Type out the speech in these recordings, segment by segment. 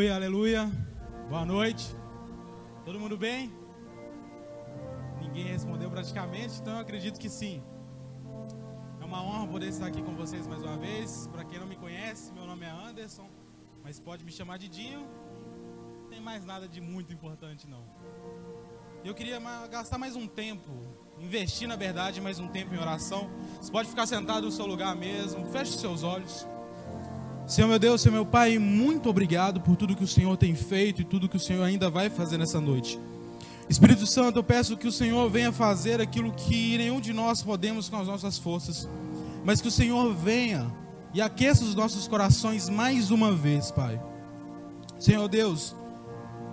Aleluia, aleluia. Boa noite. Todo mundo bem? Ninguém respondeu praticamente, então eu acredito que sim. É uma honra poder estar aqui com vocês mais uma vez. Para quem não me conhece, meu nome é Anderson, mas pode me chamar de Dinho. Não tem mais nada de muito importante não. Eu queria gastar mais um tempo, investir na verdade mais um tempo em oração. Você pode ficar sentado no seu lugar mesmo, feche seus olhos. Senhor meu Deus, Senhor meu Pai, muito obrigado por tudo que o Senhor tem feito e tudo que o Senhor ainda vai fazer nessa noite. Espírito Santo, eu peço que o Senhor venha fazer aquilo que nenhum de nós podemos com as nossas forças, mas que o Senhor venha e aqueça os nossos corações mais uma vez, Pai. Senhor Deus,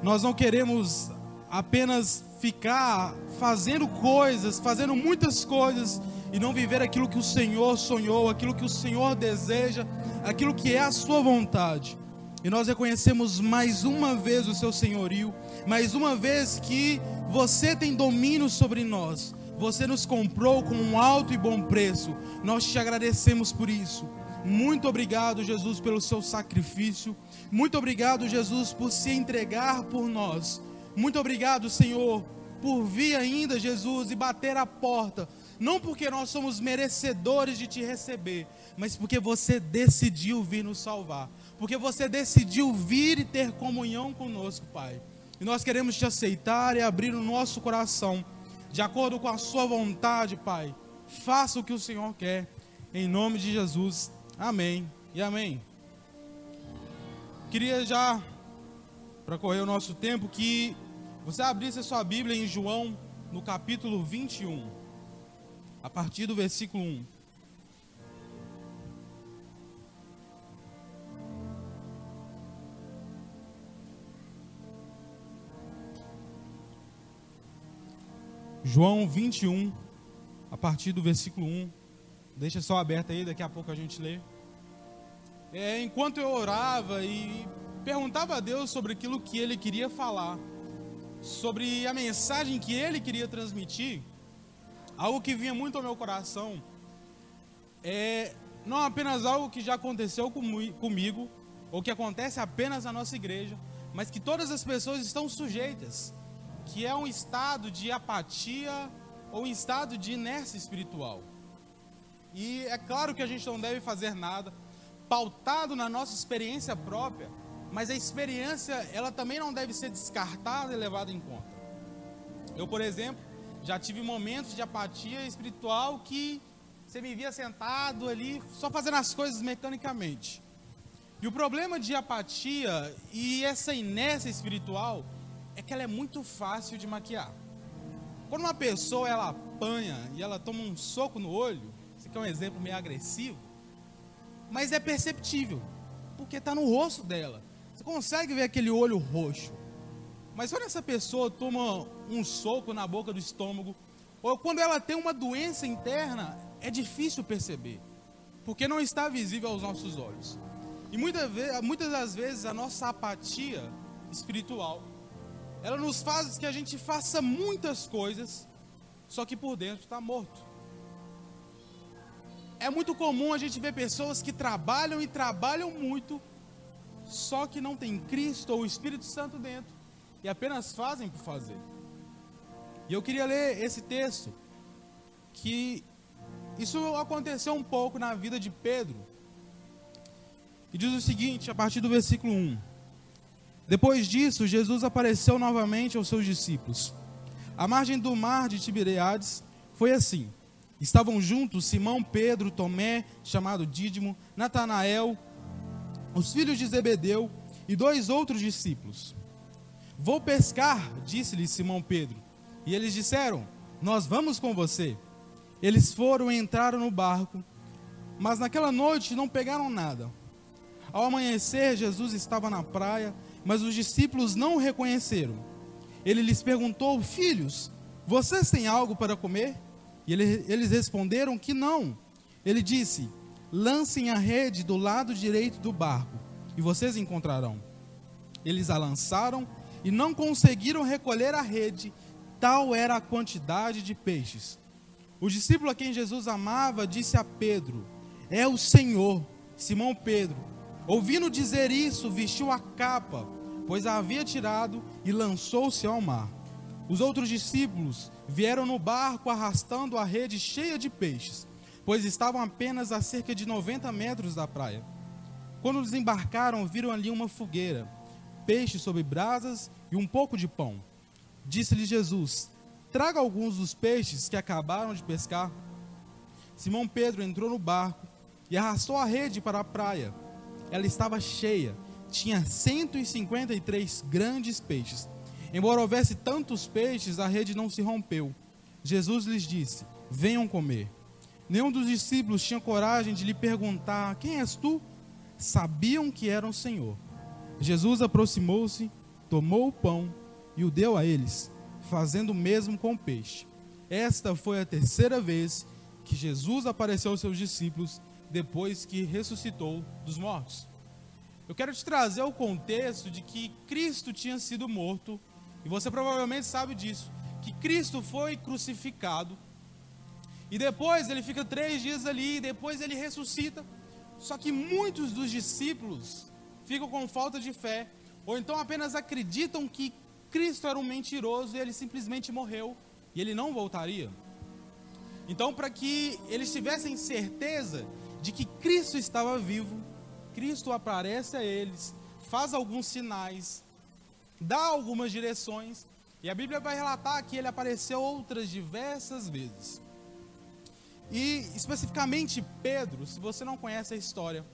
nós não queremos apenas ficar fazendo coisas, fazendo muitas coisas e não viver aquilo que o Senhor sonhou, aquilo que o Senhor deseja, aquilo que é a sua vontade. E nós reconhecemos mais uma vez o seu senhorio, mais uma vez que você tem domínio sobre nós. Você nos comprou com um alto e bom preço. Nós te agradecemos por isso. Muito obrigado, Jesus, pelo seu sacrifício. Muito obrigado, Jesus, por se entregar por nós. Muito obrigado, Senhor, por vir ainda, Jesus, e bater a porta não porque nós somos merecedores de te receber, mas porque você decidiu vir nos salvar, porque você decidiu vir e ter comunhão conosco, Pai. E nós queremos te aceitar e abrir o nosso coração, de acordo com a Sua vontade, Pai. Faça o que o Senhor quer, em nome de Jesus. Amém e amém. Queria já, para correr o nosso tempo, que você abrisse a sua Bíblia em João, no capítulo 21 a partir do versículo 1. João 21, a partir do versículo 1. Deixa só aberto aí, daqui a pouco a gente lê. É, enquanto eu orava e perguntava a Deus sobre aquilo que ele queria falar, sobre a mensagem que ele queria transmitir, algo que vinha muito ao meu coração é não apenas algo que já aconteceu comigo, ou que acontece apenas na nossa igreja, mas que todas as pessoas estão sujeitas, que é um estado de apatia ou um estado de inércia espiritual. E é claro que a gente não deve fazer nada pautado na nossa experiência própria, mas a experiência ela também não deve ser descartada e levada em conta. Eu, por exemplo, já tive momentos de apatia espiritual que você me via sentado ali, só fazendo as coisas mecanicamente. E o problema de apatia e essa inércia espiritual é que ela é muito fácil de maquiar. Quando uma pessoa ela apanha e ela toma um soco no olho, isso aqui é um exemplo meio agressivo, mas é perceptível, porque está no rosto dela. Você consegue ver aquele olho roxo. Mas quando essa pessoa toma um soco na boca do estômago, ou quando ela tem uma doença interna, é difícil perceber, porque não está visível aos nossos olhos. E muitas, muitas das vezes a nossa apatia espiritual, ela nos faz que a gente faça muitas coisas, só que por dentro está morto. É muito comum a gente ver pessoas que trabalham e trabalham muito, só que não tem Cristo ou o Espírito Santo dentro e apenas fazem por fazer. E eu queria ler esse texto, que isso aconteceu um pouco na vida de Pedro. E diz o seguinte, a partir do versículo 1. Depois disso, Jesus apareceu novamente aos seus discípulos. A margem do mar de Tibereades foi assim. Estavam juntos Simão, Pedro, Tomé, chamado Dídimo, Natanael, os filhos de Zebedeu e dois outros discípulos. Vou pescar, disse-lhe Simão Pedro. E eles disseram: Nós vamos com você. Eles foram e entraram no barco, mas naquela noite não pegaram nada. Ao amanhecer, Jesus estava na praia, mas os discípulos não o reconheceram. Ele lhes perguntou: Filhos, vocês têm algo para comer? E eles responderam que não. Ele disse: Lancem a rede do lado direito do barco, e vocês encontrarão. Eles a lançaram e não conseguiram recolher a rede, tal era a quantidade de peixes. O discípulo a quem Jesus amava disse a Pedro: É o Senhor. Simão Pedro Ouvindo dizer isso, vestiu a capa, pois a havia tirado, e lançou-se ao mar. Os outros discípulos vieram no barco arrastando a rede cheia de peixes, pois estavam apenas a cerca de 90 metros da praia. Quando desembarcaram, viram ali uma fogueira, peixe sobre brasas e um pouco de pão. Disse-lhe Jesus: Traga alguns dos peixes que acabaram de pescar. Simão Pedro entrou no barco e arrastou a rede para a praia. Ela estava cheia, tinha 153 grandes peixes. Embora houvesse tantos peixes, a rede não se rompeu. Jesus lhes disse: Venham comer. Nenhum dos discípulos tinha coragem de lhe perguntar: Quem és tu? Sabiam que era o Senhor. Jesus aproximou-se, tomou o pão e o deu a eles, fazendo o mesmo com o peixe. Esta foi a terceira vez que Jesus apareceu aos seus discípulos depois que ressuscitou dos mortos. Eu quero te trazer o contexto de que Cristo tinha sido morto, e você provavelmente sabe disso, que Cristo foi crucificado, e depois ele fica três dias ali, e depois ele ressuscita. Só que muitos dos discípulos ficam com falta de fé, ou então apenas acreditam que Cristo era um mentiroso e ele simplesmente morreu e ele não voltaria. Então, para que eles tivessem certeza de que Cristo estava vivo, Cristo aparece a eles, faz alguns sinais, dá algumas direções, e a Bíblia vai relatar que ele apareceu outras diversas vezes. E especificamente Pedro, se você não conhece a história,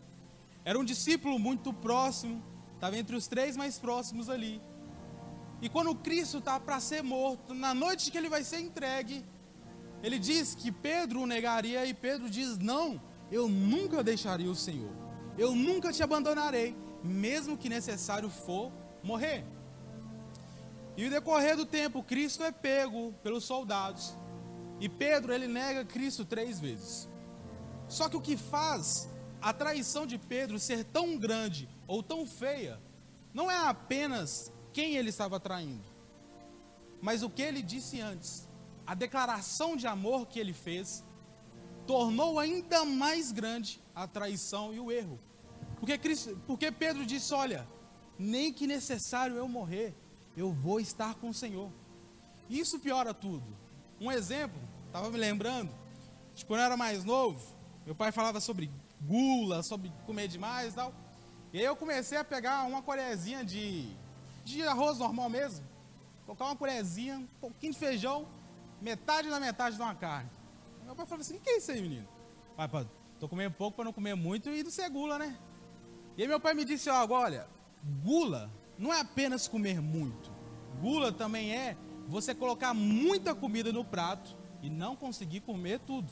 era um discípulo muito próximo, estava entre os três mais próximos ali. E quando Cristo está para ser morto, na noite que ele vai ser entregue, ele diz que Pedro o negaria e Pedro diz: Não, eu nunca deixaria o Senhor eu nunca te abandonarei, mesmo que necessário for morrer. E no decorrer do tempo, Cristo é pego pelos soldados. E Pedro, ele nega Cristo três vezes. Só que o que faz a traição de Pedro ser tão grande ou tão feia, não é apenas quem ele estava traindo, mas o que ele disse antes. A declaração de amor que ele fez tornou ainda mais grande a traição e o erro. Porque, Cristo, porque Pedro disse: Olha, nem que necessário eu morrer, eu vou estar com o Senhor. Isso piora tudo. Um exemplo, estava me lembrando, de quando eu era mais novo, meu pai falava sobre gula, sobre comer demais e tal. E aí eu comecei a pegar uma colherzinha de, de arroz normal mesmo, colocar uma colherzinha, um pouquinho de feijão, metade da metade de uma carne. Meu pai falou assim: o que é isso aí, menino? Pai, pai, tô comendo pouco para não comer muito e não ser gula, né? E aí meu pai me disse algo, olha, gula não é apenas comer muito. Gula também é você colocar muita comida no prato e não conseguir comer tudo.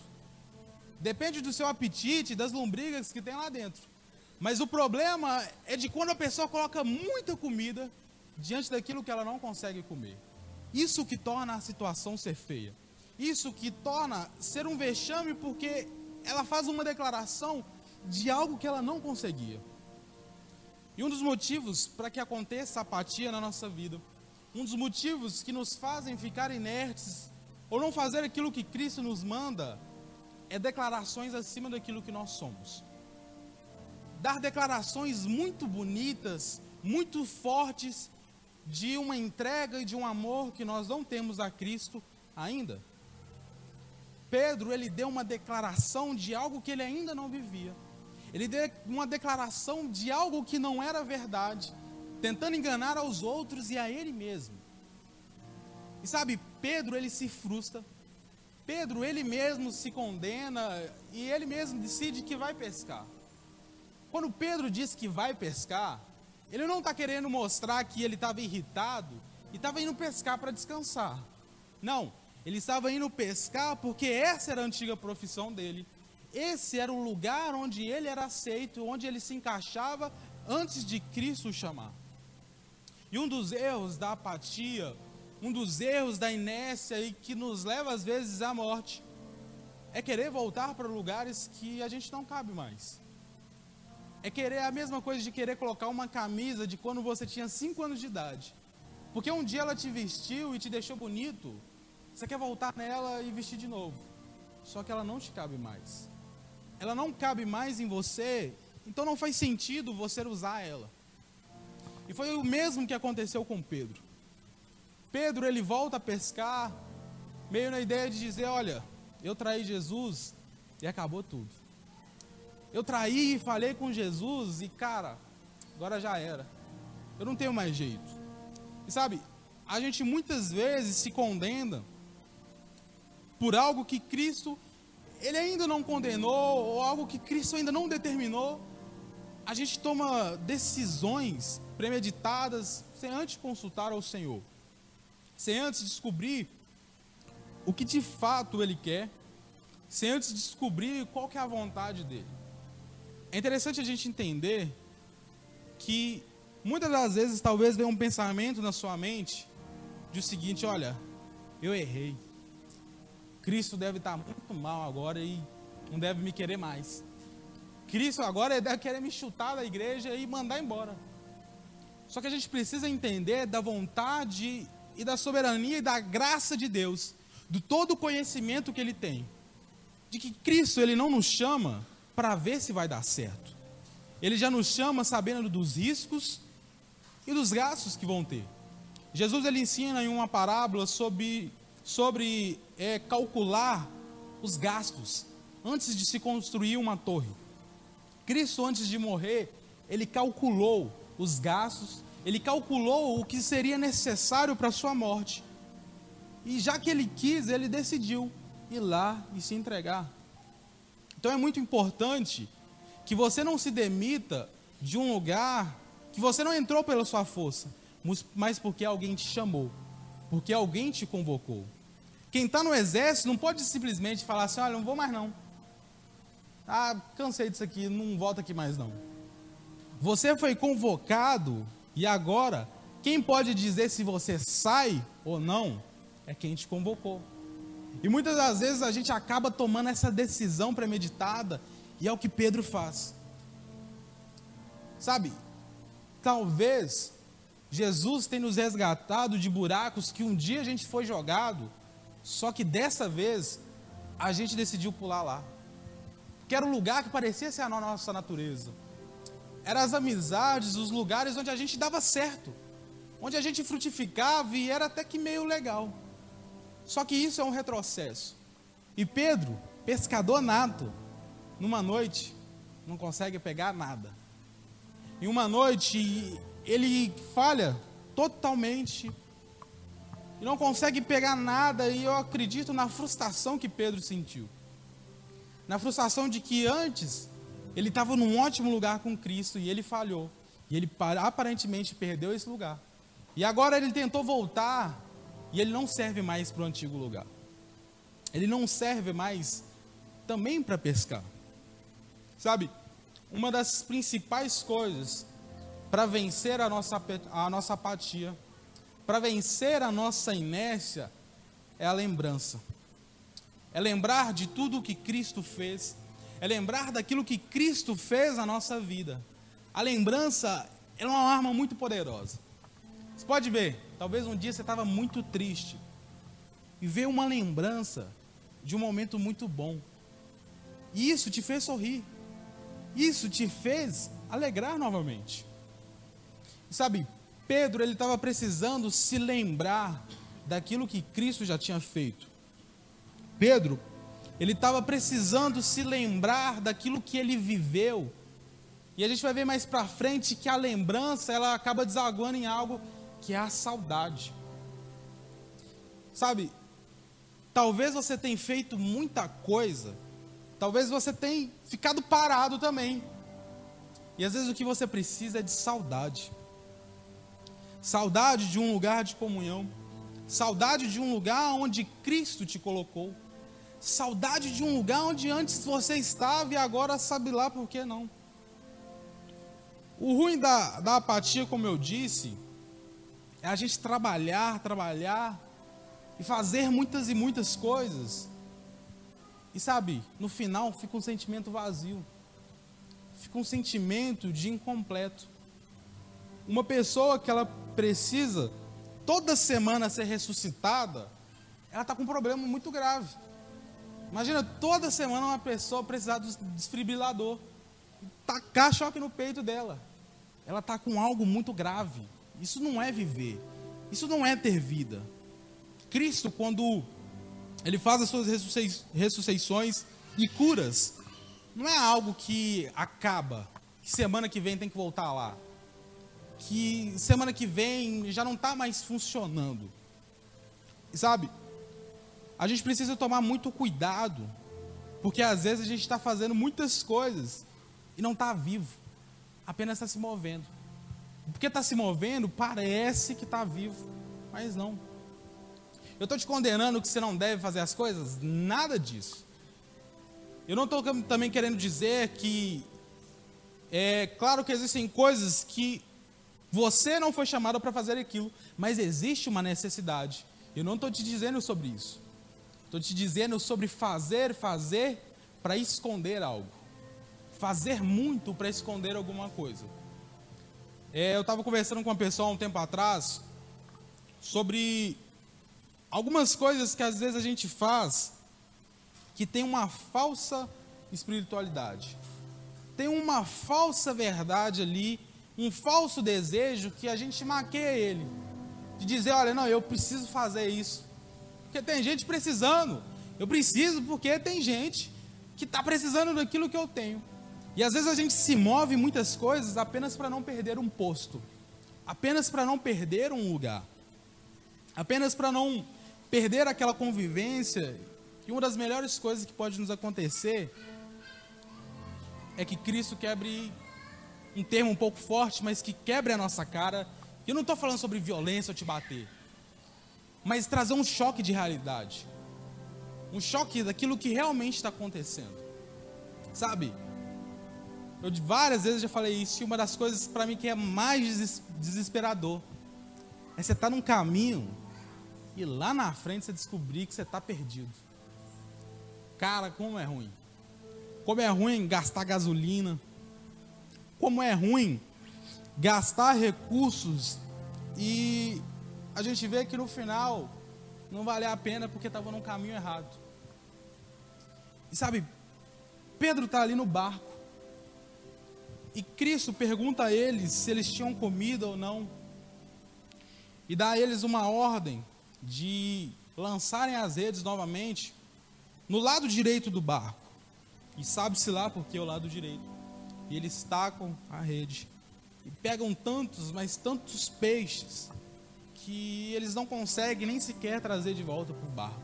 Depende do seu apetite, das lombrigas que tem lá dentro. Mas o problema é de quando a pessoa coloca muita comida diante daquilo que ela não consegue comer. Isso que torna a situação ser feia. Isso que torna ser um vexame porque ela faz uma declaração de algo que ela não conseguia. E um dos motivos para que aconteça apatia na nossa vida, um dos motivos que nos fazem ficar inertes ou não fazer aquilo que Cristo nos manda, é declarações acima daquilo que nós somos. Dar declarações muito bonitas, muito fortes, de uma entrega e de um amor que nós não temos a Cristo ainda. Pedro, ele deu uma declaração de algo que ele ainda não vivia. Ele deu uma declaração de algo que não era verdade, tentando enganar aos outros e a ele mesmo. E sabe, Pedro, ele se frustra. Pedro, ele mesmo se condena e ele mesmo decide que vai pescar. Quando Pedro diz que vai pescar, ele não está querendo mostrar que ele estava irritado e estava indo pescar para descansar. Não, ele estava indo pescar porque essa era a antiga profissão dele. Esse era o lugar onde ele era aceito, onde ele se encaixava antes de Cristo o chamar. E um dos erros da apatia, um dos erros da inércia e que nos leva às vezes à morte, é querer voltar para lugares que a gente não cabe mais. É querer a mesma coisa de querer colocar uma camisa de quando você tinha 5 anos de idade. Porque um dia ela te vestiu e te deixou bonito, você quer voltar nela e vestir de novo. Só que ela não te cabe mais. Ela não cabe mais em você Então não faz sentido você usar ela. E foi o mesmo que aconteceu com Pedro. Pedro ele volta a pescar, meio na ideia de dizer: Olha, eu traí Jesus e acabou tudo. Eu traí e falei com Jesus e, cara, agora já era. Eu não tenho mais jeito. E sabe, a gente muitas vezes se condena por algo que Cristo ele ainda não condenou ou algo que Cristo ainda não determinou. A gente toma decisões premeditadas sem antes consultar ao Senhor, sem antes descobrir o que de fato Ele quer, sem antes descobrir qual que é a vontade dele. É interessante a gente entender que muitas das vezes talvez venha um pensamento na sua mente de o seguinte: olha, eu errei. Cristo deve estar muito mal agora e não deve me querer mais. Cristo agora deve querer me chutar da igreja e mandar embora. Só que a gente precisa entender da vontade e da soberania e da graça de Deus, do todo o conhecimento que Ele tem, de que Cristo Ele não nos chama para ver se vai dar certo. Ele já nos chama sabendo dos riscos e dos gastos que vão ter. Jesus ele ensina em uma parábola sobre, sobre é, calcular os gastos antes de se construir uma torre. Cristo, antes de morrer, ele calculou os gastos, ele calculou o que seria necessário para sua morte. E já que ele quis, ele decidiu ir lá e se entregar. Então é muito importante que você não se demita de um lugar que você não entrou pela sua força, mas porque alguém te chamou, porque alguém te convocou. Quem está no exército não pode simplesmente falar assim: olha, não vou mais não. Ah, cansei disso aqui, não volta aqui mais não. Você foi convocado e agora, quem pode dizer se você sai ou não é quem te convocou. E muitas das vezes a gente acaba tomando essa decisão premeditada, e é o que Pedro faz. Sabe, talvez Jesus tenha nos resgatado de buracos que um dia a gente foi jogado, só que dessa vez a gente decidiu pular lá. Que era um lugar que parecia ser a nossa natureza. Eram as amizades, os lugares onde a gente dava certo, onde a gente frutificava e era até que meio legal. Só que isso é um retrocesso. E Pedro, pescador nato, numa noite, não consegue pegar nada. Em uma noite, ele falha totalmente e não consegue pegar nada, e eu acredito na frustração que Pedro sentiu. Na frustração de que antes ele estava num ótimo lugar com Cristo e ele falhou. E ele aparentemente perdeu esse lugar. E agora ele tentou voltar e ele não serve mais para o antigo lugar. Ele não serve mais também para pescar. Sabe, uma das principais coisas para vencer a nossa, a nossa apatia, para vencer a nossa inércia, é a lembrança. É lembrar de tudo o que Cristo fez, é lembrar daquilo que Cristo fez na nossa vida. A lembrança é uma arma muito poderosa. Você pode ver, talvez um dia você estava muito triste e veio uma lembrança de um momento muito bom. E isso te fez sorrir. Isso te fez alegrar novamente. sabe, Pedro ele estava precisando se lembrar daquilo que Cristo já tinha feito. Pedro, ele estava precisando se lembrar daquilo que ele viveu. E a gente vai ver mais para frente que a lembrança ela acaba desaguando em algo que é a saudade. Sabe, talvez você tenha feito muita coisa, talvez você tenha ficado parado também. E às vezes o que você precisa é de saudade. Saudade de um lugar de comunhão. Saudade de um lugar onde Cristo te colocou. Saudade de um lugar onde antes você estava e agora sabe lá por que não. O ruim da, da apatia, como eu disse, é a gente trabalhar, trabalhar e fazer muitas e muitas coisas. E sabe, no final fica um sentimento vazio. Fica um sentimento de incompleto. Uma pessoa que ela precisa toda semana ser ressuscitada, ela está com um problema muito grave. Imagina toda semana uma pessoa precisar do desfibrilador. tacar choque no peito dela. Ela está com algo muito grave. Isso não é viver. Isso não é ter vida. Cristo, quando ele faz as suas ressurreições e curas, não é algo que acaba, que semana que vem tem que voltar lá, que semana que vem já não está mais funcionando. Sabe? A gente precisa tomar muito cuidado, porque às vezes a gente está fazendo muitas coisas e não está vivo, apenas está se movendo. Porque está se movendo, parece que está vivo, mas não. Eu estou te condenando que você não deve fazer as coisas? Nada disso. Eu não estou também querendo dizer que é claro que existem coisas que você não foi chamado para fazer aquilo, mas existe uma necessidade. Eu não estou te dizendo sobre isso. Estou te dizendo sobre fazer, fazer para esconder algo. Fazer muito para esconder alguma coisa. É, eu estava conversando com uma pessoa um tempo atrás sobre algumas coisas que às vezes a gente faz que tem uma falsa espiritualidade. Tem uma falsa verdade ali, um falso desejo que a gente maqueia ele. De dizer, olha, não, eu preciso fazer isso. Porque tem gente precisando. Eu preciso porque tem gente que está precisando daquilo que eu tenho. E às vezes a gente se move muitas coisas apenas para não perder um posto, apenas para não perder um lugar, apenas para não perder aquela convivência. E uma das melhores coisas que pode nos acontecer é que Cristo quebre um termo um pouco forte, mas que quebre a nossa cara. Eu não estou falando sobre violência ou te bater, mas trazer um choque de realidade, um choque daquilo que realmente está acontecendo, sabe? Eu várias vezes já falei isso, e uma das coisas para mim que é mais desesperador é você estar tá num caminho e lá na frente você descobrir que você está perdido. Cara, como é ruim. Como é ruim gastar gasolina. Como é ruim gastar recursos e a gente vê que no final não vale a pena porque estava no caminho errado. E sabe, Pedro está ali no barco. E Cristo pergunta a eles se eles tinham comida ou não. E dá a eles uma ordem de lançarem as redes novamente no lado direito do barco. E sabe-se lá porque é o lado direito. E eles tacam a rede. E pegam tantos, mas tantos peixes, que eles não conseguem nem sequer trazer de volta para o barco.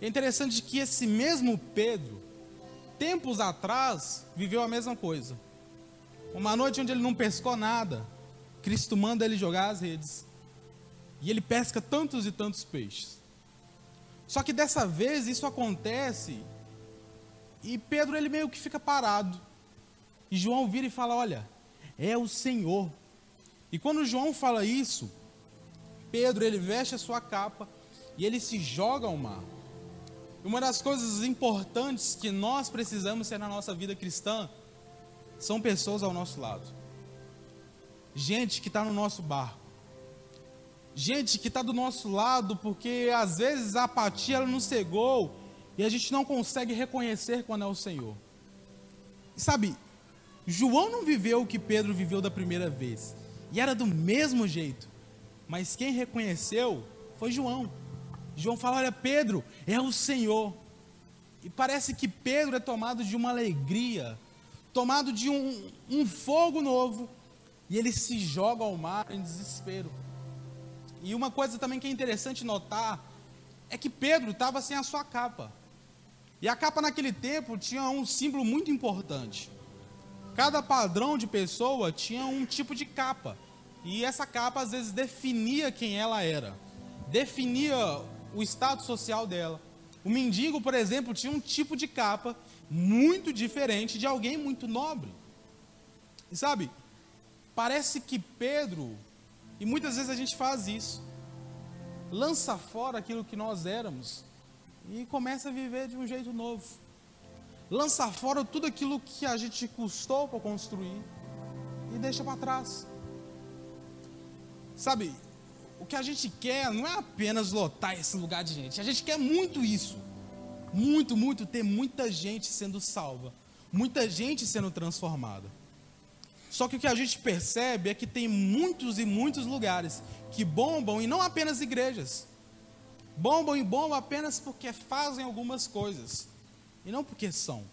É interessante que esse mesmo Pedro, tempos atrás, viveu a mesma coisa. Uma noite onde ele não pescou nada, Cristo manda ele jogar as redes. E ele pesca tantos e tantos peixes. Só que dessa vez isso acontece e Pedro ele meio que fica parado. E João vira e fala: Olha, é o Senhor. E quando João fala isso, Pedro ele veste a sua capa e ele se joga ao mar. Uma das coisas importantes que nós precisamos ter na nossa vida cristã são pessoas ao nosso lado. Gente que está no nosso barco. Gente que está do nosso lado, porque às vezes a apatia ela nos cegou e a gente não consegue reconhecer quando é o Senhor. E sabe, João não viveu o que Pedro viveu da primeira vez, e era do mesmo jeito, mas quem reconheceu foi João. João fala: Olha, Pedro, é o Senhor. E parece que Pedro é tomado de uma alegria, tomado de um, um fogo novo, e ele se joga ao mar em desespero. E uma coisa também que é interessante notar é que Pedro estava sem a sua capa. E a capa naquele tempo tinha um símbolo muito importante. Cada padrão de pessoa tinha um tipo de capa. E essa capa às vezes definia quem ela era, definia o status social dela. O mendigo, por exemplo, tinha um tipo de capa muito diferente de alguém muito nobre. E sabe, parece que Pedro, e muitas vezes a gente faz isso, lança fora aquilo que nós éramos e começa a viver de um jeito novo. Lança fora tudo aquilo que a gente custou para construir e deixa para trás. Sabe, o que a gente quer não é apenas lotar esse lugar de gente, a gente quer muito isso. Muito, muito, ter muita gente sendo salva. muita gente sendo transformada. Só que o que a gente percebe é que tem muitos e muitos lugares que bombam e não apenas igrejas. Bombam e bombam apenas porque fazem algumas coisas e não porque são.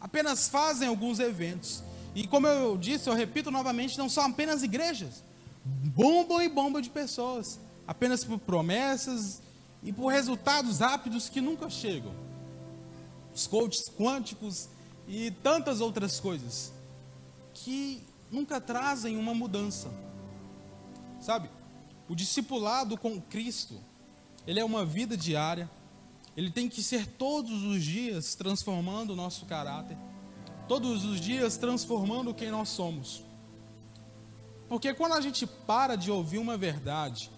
Apenas fazem alguns eventos. E como eu disse, eu repito novamente, não são apenas igrejas. Bombam e bombam de pessoas, apenas por promessas e por resultados rápidos que nunca chegam. Os coaches quânticos e tantas outras coisas que nunca trazem uma mudança. Sabe? O discipulado com Cristo, ele é uma vida diária. Ele tem que ser todos os dias transformando o nosso caráter, todos os dias transformando quem nós somos. Porque quando a gente para de ouvir uma verdade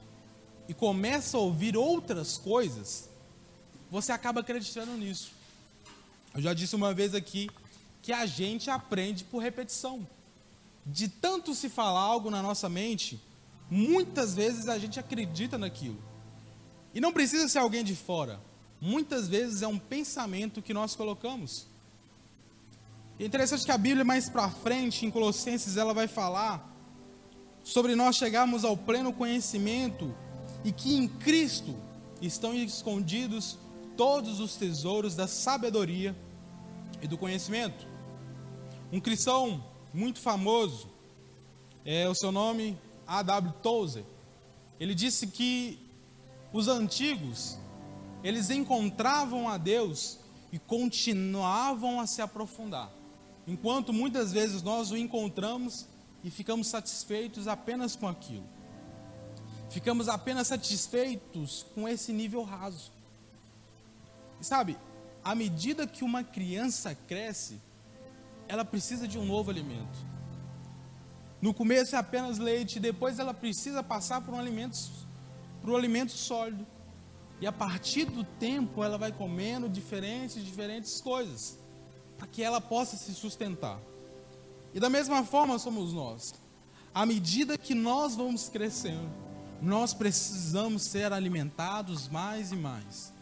e começa a ouvir outras coisas, você acaba acreditando nisso. Eu já disse uma vez aqui que a gente aprende por repetição. De tanto se falar algo na nossa mente, muitas vezes a gente acredita naquilo. E não precisa ser alguém de fora. Muitas vezes é um pensamento que nós colocamos. É interessante que a Bíblia mais para frente, em Colossenses, ela vai falar sobre nós chegarmos ao pleno conhecimento e que em Cristo estão escondidos todos os tesouros da sabedoria e do conhecimento. Um cristão muito famoso, é o seu nome A.W. Tozer, ele disse que os antigos, eles encontravam a Deus e continuavam a se aprofundar, enquanto muitas vezes nós o encontramos e ficamos satisfeitos apenas com aquilo. Ficamos apenas satisfeitos com esse nível raso. E sabe, à medida que uma criança cresce, ela precisa de um novo alimento. No começo é apenas leite, depois ela precisa passar por um alimento, por um alimento sólido. E a partir do tempo ela vai comendo diferentes, diferentes coisas, para que ela possa se sustentar. E da mesma forma somos nós. À medida que nós vamos crescendo, nós precisamos ser alimentados mais e mais.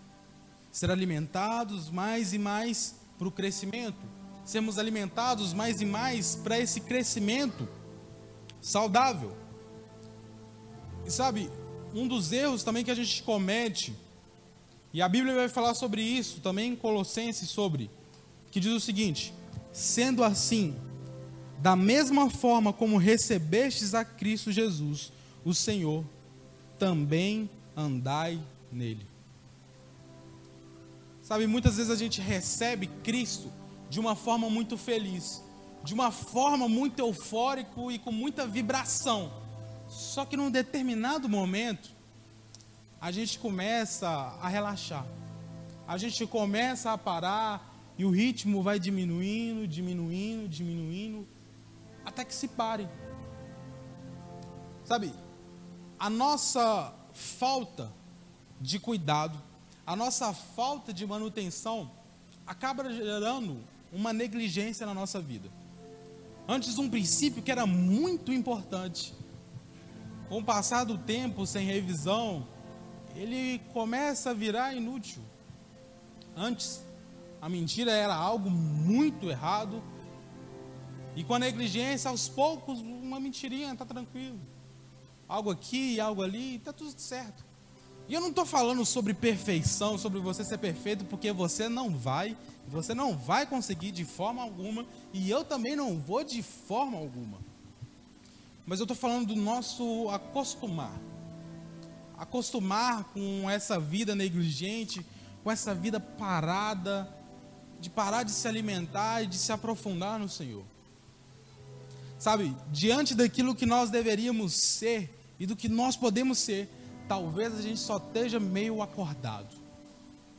Ser alimentados mais e mais para o crescimento sermos alimentados mais e mais para esse crescimento saudável. E sabe, um dos erros também que a gente comete, e a Bíblia vai falar sobre isso também em Colossenses sobre, que diz o seguinte: sendo assim, da mesma forma como recebestes a Cristo Jesus, o Senhor, também andai nele. Sabe, muitas vezes a gente recebe Cristo de uma forma muito feliz, de uma forma muito eufórico e com muita vibração. Só que num determinado momento, a gente começa a relaxar. A gente começa a parar e o ritmo vai diminuindo, diminuindo, diminuindo, até que se pare. Sabe, a nossa falta de cuidado, a nossa falta de manutenção acaba gerando uma negligência na nossa vida. Antes, um princípio que era muito importante, com o passar do tempo, sem revisão, ele começa a virar inútil. Antes, a mentira era algo muito errado, e com a negligência, aos poucos, uma mentirinha está tranquilo. Algo aqui, algo ali, está tudo certo. E eu não estou falando sobre perfeição, sobre você ser perfeito, porque você não vai, você não vai conseguir de forma alguma, e eu também não vou de forma alguma. Mas eu estou falando do nosso acostumar. Acostumar com essa vida negligente, com essa vida parada, de parar de se alimentar e de se aprofundar no Senhor. Sabe, diante daquilo que nós deveríamos ser e do que nós podemos ser, talvez a gente só esteja meio acordado,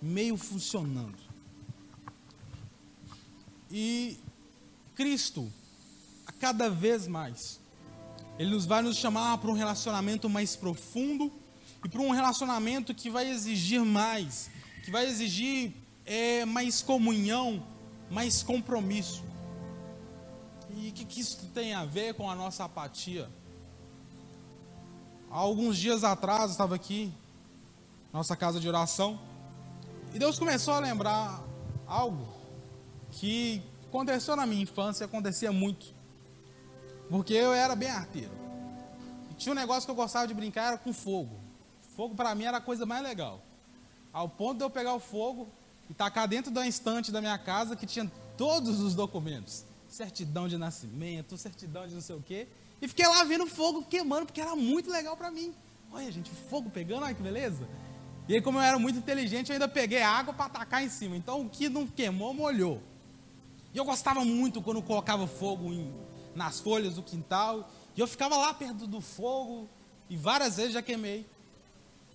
meio funcionando. E Cristo, cada vez mais, Ele nos vai nos chamar para um relacionamento mais profundo e para um relacionamento que vai exigir mais, que vai exigir é, mais comunhão, mais compromisso. E o que, que isso tem a ver com a nossa apatia? Há alguns dias atrás, eu estava aqui, nossa casa de oração, e Deus começou a lembrar algo que aconteceu na minha infância, acontecia muito. Porque eu era bem arteiro. E tinha um negócio que eu gostava de brincar era com fogo. Fogo para mim era a coisa mais legal. Ao ponto de eu pegar o fogo e tacar dentro da estante da minha casa que tinha todos os documentos. Certidão de nascimento, certidão de não sei o quê. E fiquei lá vendo fogo queimando, porque era muito legal para mim. Olha, gente, fogo pegando, olha que beleza. E aí, como eu era muito inteligente, eu ainda peguei água para tacar em cima. Então, o que não queimou, molhou. E eu gostava muito quando colocava fogo em, nas folhas do quintal. E eu ficava lá perto do fogo. E várias vezes já queimei.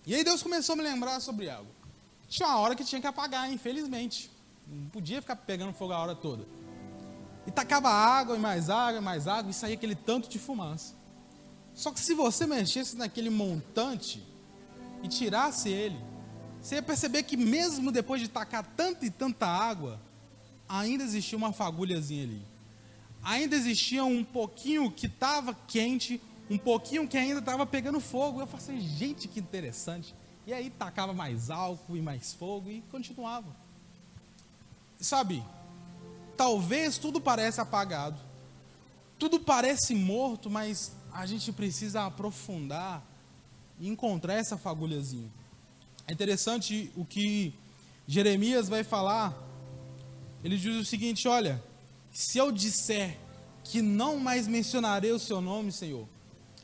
E aí Deus começou a me lembrar sobre algo. Tinha uma hora que tinha que apagar, infelizmente. Não podia ficar pegando fogo a hora toda. E tacava água, e mais água, e mais água, e saía aquele tanto de fumaça. Só que se você mexesse naquele montante e tirasse ele, você ia perceber que mesmo depois de tacar tanta e tanta água, ainda existia uma fagulhazinha ali. Ainda existia um pouquinho que estava quente, um pouquinho que ainda estava pegando fogo. Eu falei assim, gente, que interessante. E aí tacava mais álcool e mais fogo e continuava. Sabe, talvez tudo pareça apagado, tudo parece morto, mas a gente precisa aprofundar e encontrar essa fagulhazinha. É interessante o que Jeremias vai falar. Ele diz o seguinte: Olha, se eu disser que não mais mencionarei o seu nome, Senhor,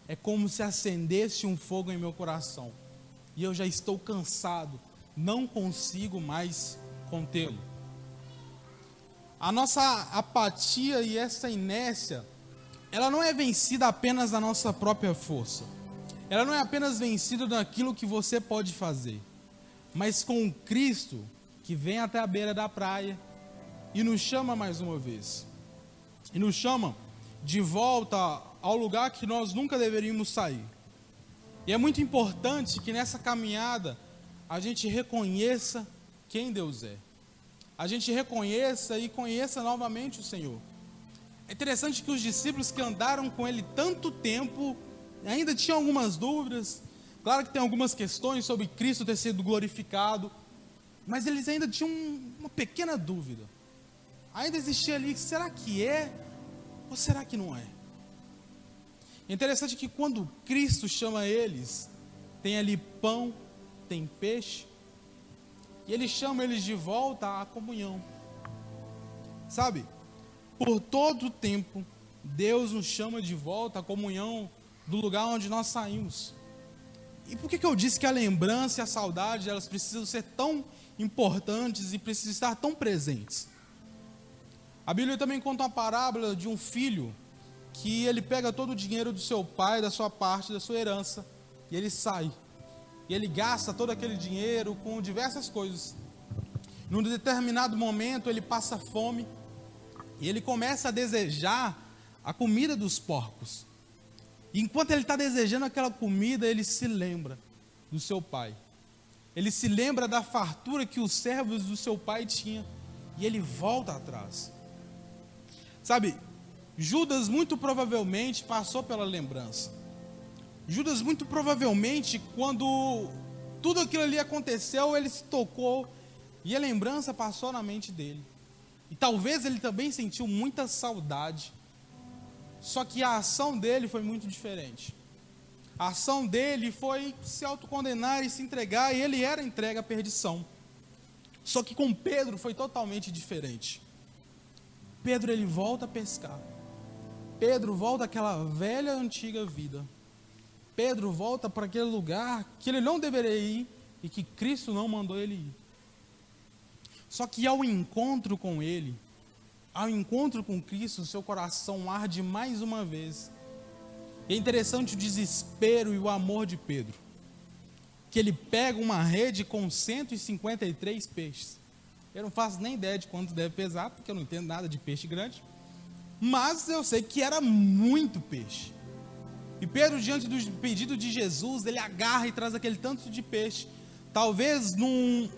é como se acendesse um fogo em meu coração, e eu já estou cansado, não consigo mais contê-lo. A nossa apatia e essa inércia ela não é vencida apenas na nossa própria força. Ela não é apenas vencida naquilo que você pode fazer, mas com Cristo que vem até a beira da praia e nos chama mais uma vez. E nos chama de volta ao lugar que nós nunca deveríamos sair. E é muito importante que nessa caminhada a gente reconheça quem Deus é. A gente reconheça e conheça novamente o Senhor. É interessante que os discípulos que andaram com ele tanto tempo ainda tinham algumas dúvidas. Claro que tem algumas questões sobre Cristo ter sido glorificado, mas eles ainda tinham uma pequena dúvida. Ainda existia ali, será que é ou será que não é? É interessante que quando Cristo chama eles, tem ali pão, tem peixe, e ele chama eles de volta à comunhão. Sabe? Por todo o tempo, Deus nos chama de volta à comunhão do lugar onde nós saímos. E por que, que eu disse que a lembrança e a saudade elas precisam ser tão importantes e precisam estar tão presentes? A Bíblia também conta uma parábola de um filho que ele pega todo o dinheiro do seu pai, da sua parte, da sua herança, e ele sai. E ele gasta todo aquele dinheiro com diversas coisas. Num determinado momento ele passa fome e ele começa a desejar a comida dos porcos. E enquanto ele está desejando aquela comida, ele se lembra do seu pai. Ele se lembra da fartura que os servos do seu pai tinham. E ele volta atrás. Sabe, Judas muito provavelmente passou pela lembrança. Judas muito provavelmente, quando tudo aquilo ali aconteceu, ele se tocou e a lembrança passou na mente dele. E talvez ele também sentiu muita saudade. Só que a ação dele foi muito diferente. A ação dele foi se autocondenar e se entregar, e ele era entregue à perdição. Só que com Pedro foi totalmente diferente. Pedro ele volta a pescar. Pedro volta àquela velha antiga vida. Pedro volta para aquele lugar que ele não deveria ir e que Cristo não mandou ele ir. Só que ao encontro com Ele, ao encontro com Cristo, seu coração arde mais uma vez. É interessante o desespero e o amor de Pedro. Que ele pega uma rede com 153 peixes. Eu não faço nem ideia de quanto deve pesar, porque eu não entendo nada de peixe grande. Mas eu sei que era muito peixe. E Pedro, diante do pedido de Jesus, ele agarra e traz aquele tanto de peixe. Talvez num,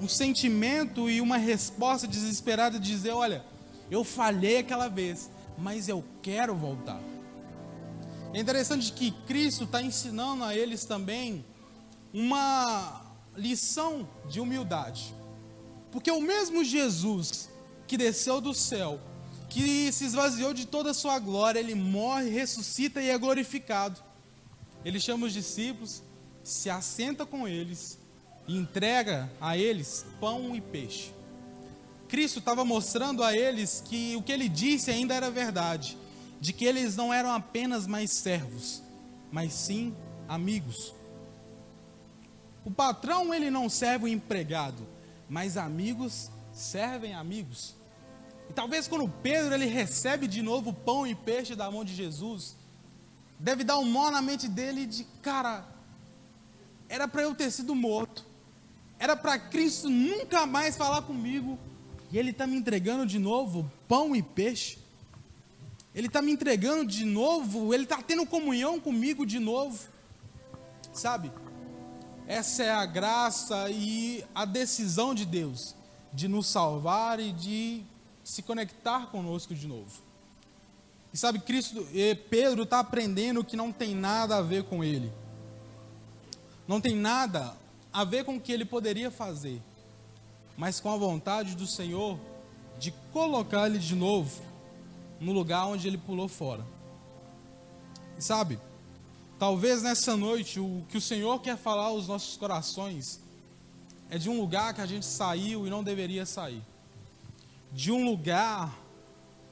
um sentimento e uma resposta desesperada de dizer: Olha, eu falhei aquela vez, mas eu quero voltar. É interessante que Cristo está ensinando a eles também uma lição de humildade. Porque o mesmo Jesus que desceu do céu que se esvaziou de toda a sua glória, ele morre, ressuscita e é glorificado. Ele chama os discípulos, se assenta com eles e entrega a eles pão e peixe. Cristo estava mostrando a eles que o que ele disse ainda era verdade, de que eles não eram apenas mais servos, mas sim amigos. O patrão ele não serve o empregado, mas amigos servem amigos. E talvez quando Pedro ele recebe de novo pão e peixe da mão de Jesus, deve dar um nó na mente dele de cara, era para eu ter sido morto, era para Cristo nunca mais falar comigo, e Ele está me entregando de novo pão e peixe, Ele está me entregando de novo, Ele está tendo comunhão comigo de novo, sabe? Essa é a graça e a decisão de Deus de nos salvar e de se conectar conosco de novo. E sabe, Cristo, Pedro está aprendendo que não tem nada a ver com ele. Não tem nada a ver com o que ele poderia fazer, mas com a vontade do Senhor de colocar ele de novo no lugar onde ele pulou fora. E sabe, talvez nessa noite o que o Senhor quer falar aos nossos corações é de um lugar que a gente saiu e não deveria sair. De um lugar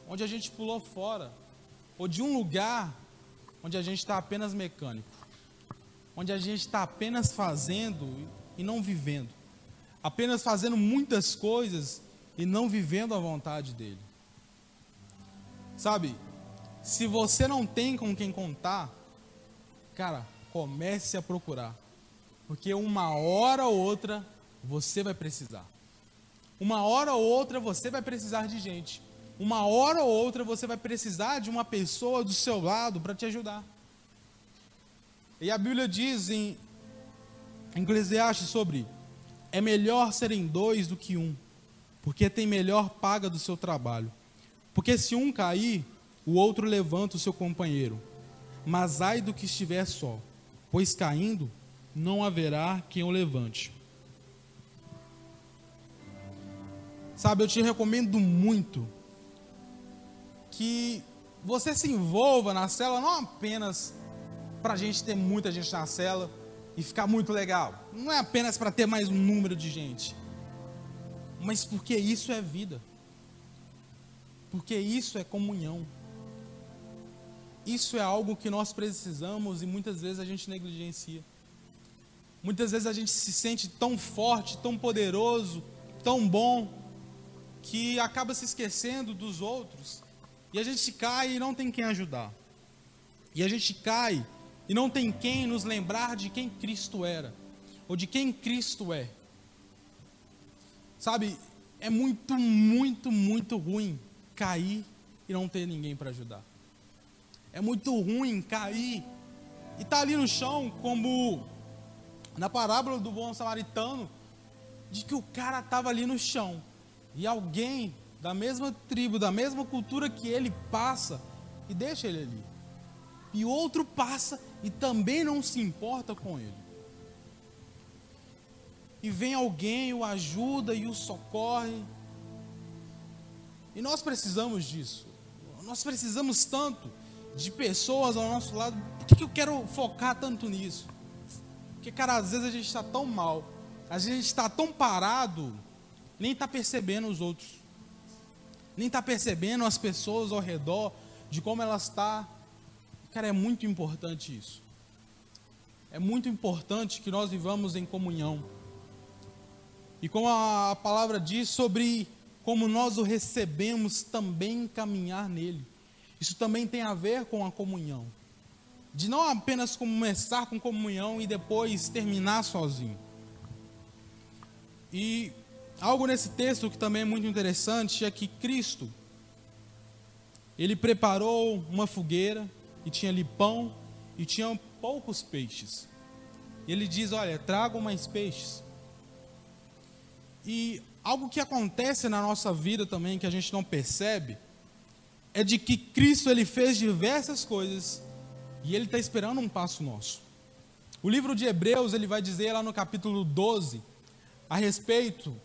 onde a gente pulou fora. Ou de um lugar onde a gente está apenas mecânico. Onde a gente está apenas fazendo e não vivendo. Apenas fazendo muitas coisas e não vivendo a vontade dele. Sabe, se você não tem com quem contar, cara, comece a procurar. Porque uma hora ou outra você vai precisar. Uma hora ou outra você vai precisar de gente. Uma hora ou outra você vai precisar de uma pessoa do seu lado para te ajudar. E a Bíblia diz em Eclesiastes sobre: é melhor serem dois do que um, porque tem melhor paga do seu trabalho. Porque se um cair, o outro levanta o seu companheiro. Mas ai do que estiver só, pois caindo não haverá quem o levante. Sabe, eu te recomendo muito que você se envolva na cela não apenas para a gente ter muita gente na cela e ficar muito legal, não é apenas para ter mais um número de gente, mas porque isso é vida, porque isso é comunhão, isso é algo que nós precisamos e muitas vezes a gente negligencia. Muitas vezes a gente se sente tão forte, tão poderoso, tão bom, que acaba se esquecendo dos outros. E a gente cai e não tem quem ajudar. E a gente cai e não tem quem nos lembrar de quem Cristo era, ou de quem Cristo é. Sabe, é muito, muito, muito ruim cair e não ter ninguém para ajudar. É muito ruim cair e estar tá ali no chão, como na parábola do bom samaritano, de que o cara estava ali no chão e alguém da mesma tribo, da mesma cultura que ele passa e deixa ele ali. E outro passa e também não se importa com ele. E vem alguém, o ajuda e o socorre. E nós precisamos disso. Nós precisamos tanto de pessoas ao nosso lado. Por que, eu quero focar tanto nisso? Porque, cara, às vezes a gente está tão mal, a gente está tão parado nem está percebendo os outros, nem está percebendo as pessoas ao redor, de como elas estão. Tá. Cara, é muito importante isso. É muito importante que nós vivamos em comunhão. E como a palavra diz sobre como nós o recebemos, também caminhar nele. Isso também tem a ver com a comunhão. De não apenas começar com comunhão e depois terminar sozinho. E Algo nesse texto que também é muito interessante é que Cristo, ele preparou uma fogueira e tinha ali pão e tinha poucos peixes. Ele diz: Olha, tragam mais peixes. E algo que acontece na nossa vida também que a gente não percebe é de que Cristo ele fez diversas coisas e ele está esperando um passo nosso. O livro de Hebreus ele vai dizer lá no capítulo 12 a respeito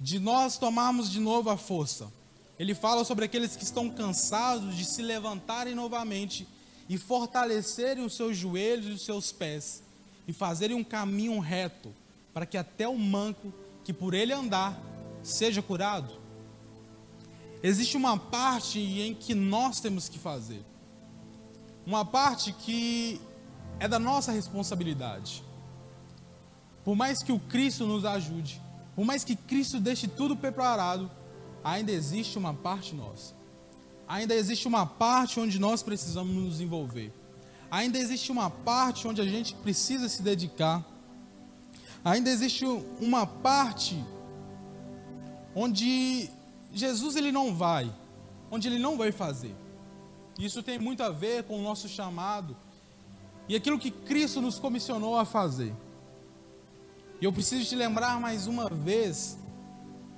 de nós tomarmos de novo a força, Ele fala sobre aqueles que estão cansados de se levantarem novamente e fortalecerem os seus joelhos e os seus pés e fazerem um caminho reto para que até o manco que por ele andar seja curado. Existe uma parte em que nós temos que fazer. Uma parte que é da nossa responsabilidade. Por mais que o Cristo nos ajude, por mais que Cristo deixe tudo preparado, ainda existe uma parte nossa. Ainda existe uma parte onde nós precisamos nos envolver. Ainda existe uma parte onde a gente precisa se dedicar. Ainda existe uma parte onde Jesus ele não vai, onde ele não vai fazer. Isso tem muito a ver com o nosso chamado e aquilo que Cristo nos comissionou a fazer. E eu preciso te lembrar mais uma vez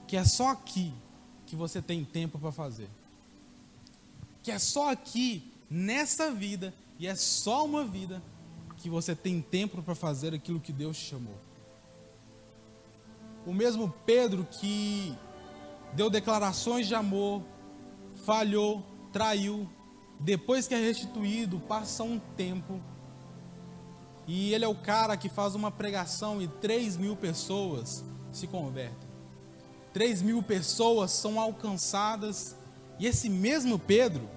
que é só aqui que você tem tempo para fazer. Que é só aqui, nessa vida, e é só uma vida, que você tem tempo para fazer aquilo que Deus te chamou. O mesmo Pedro que deu declarações de amor, falhou, traiu, depois que é restituído, passa um tempo e ele é o cara que faz uma pregação e 3 mil pessoas se convertem. 3 mil pessoas são alcançadas. E esse mesmo Pedro,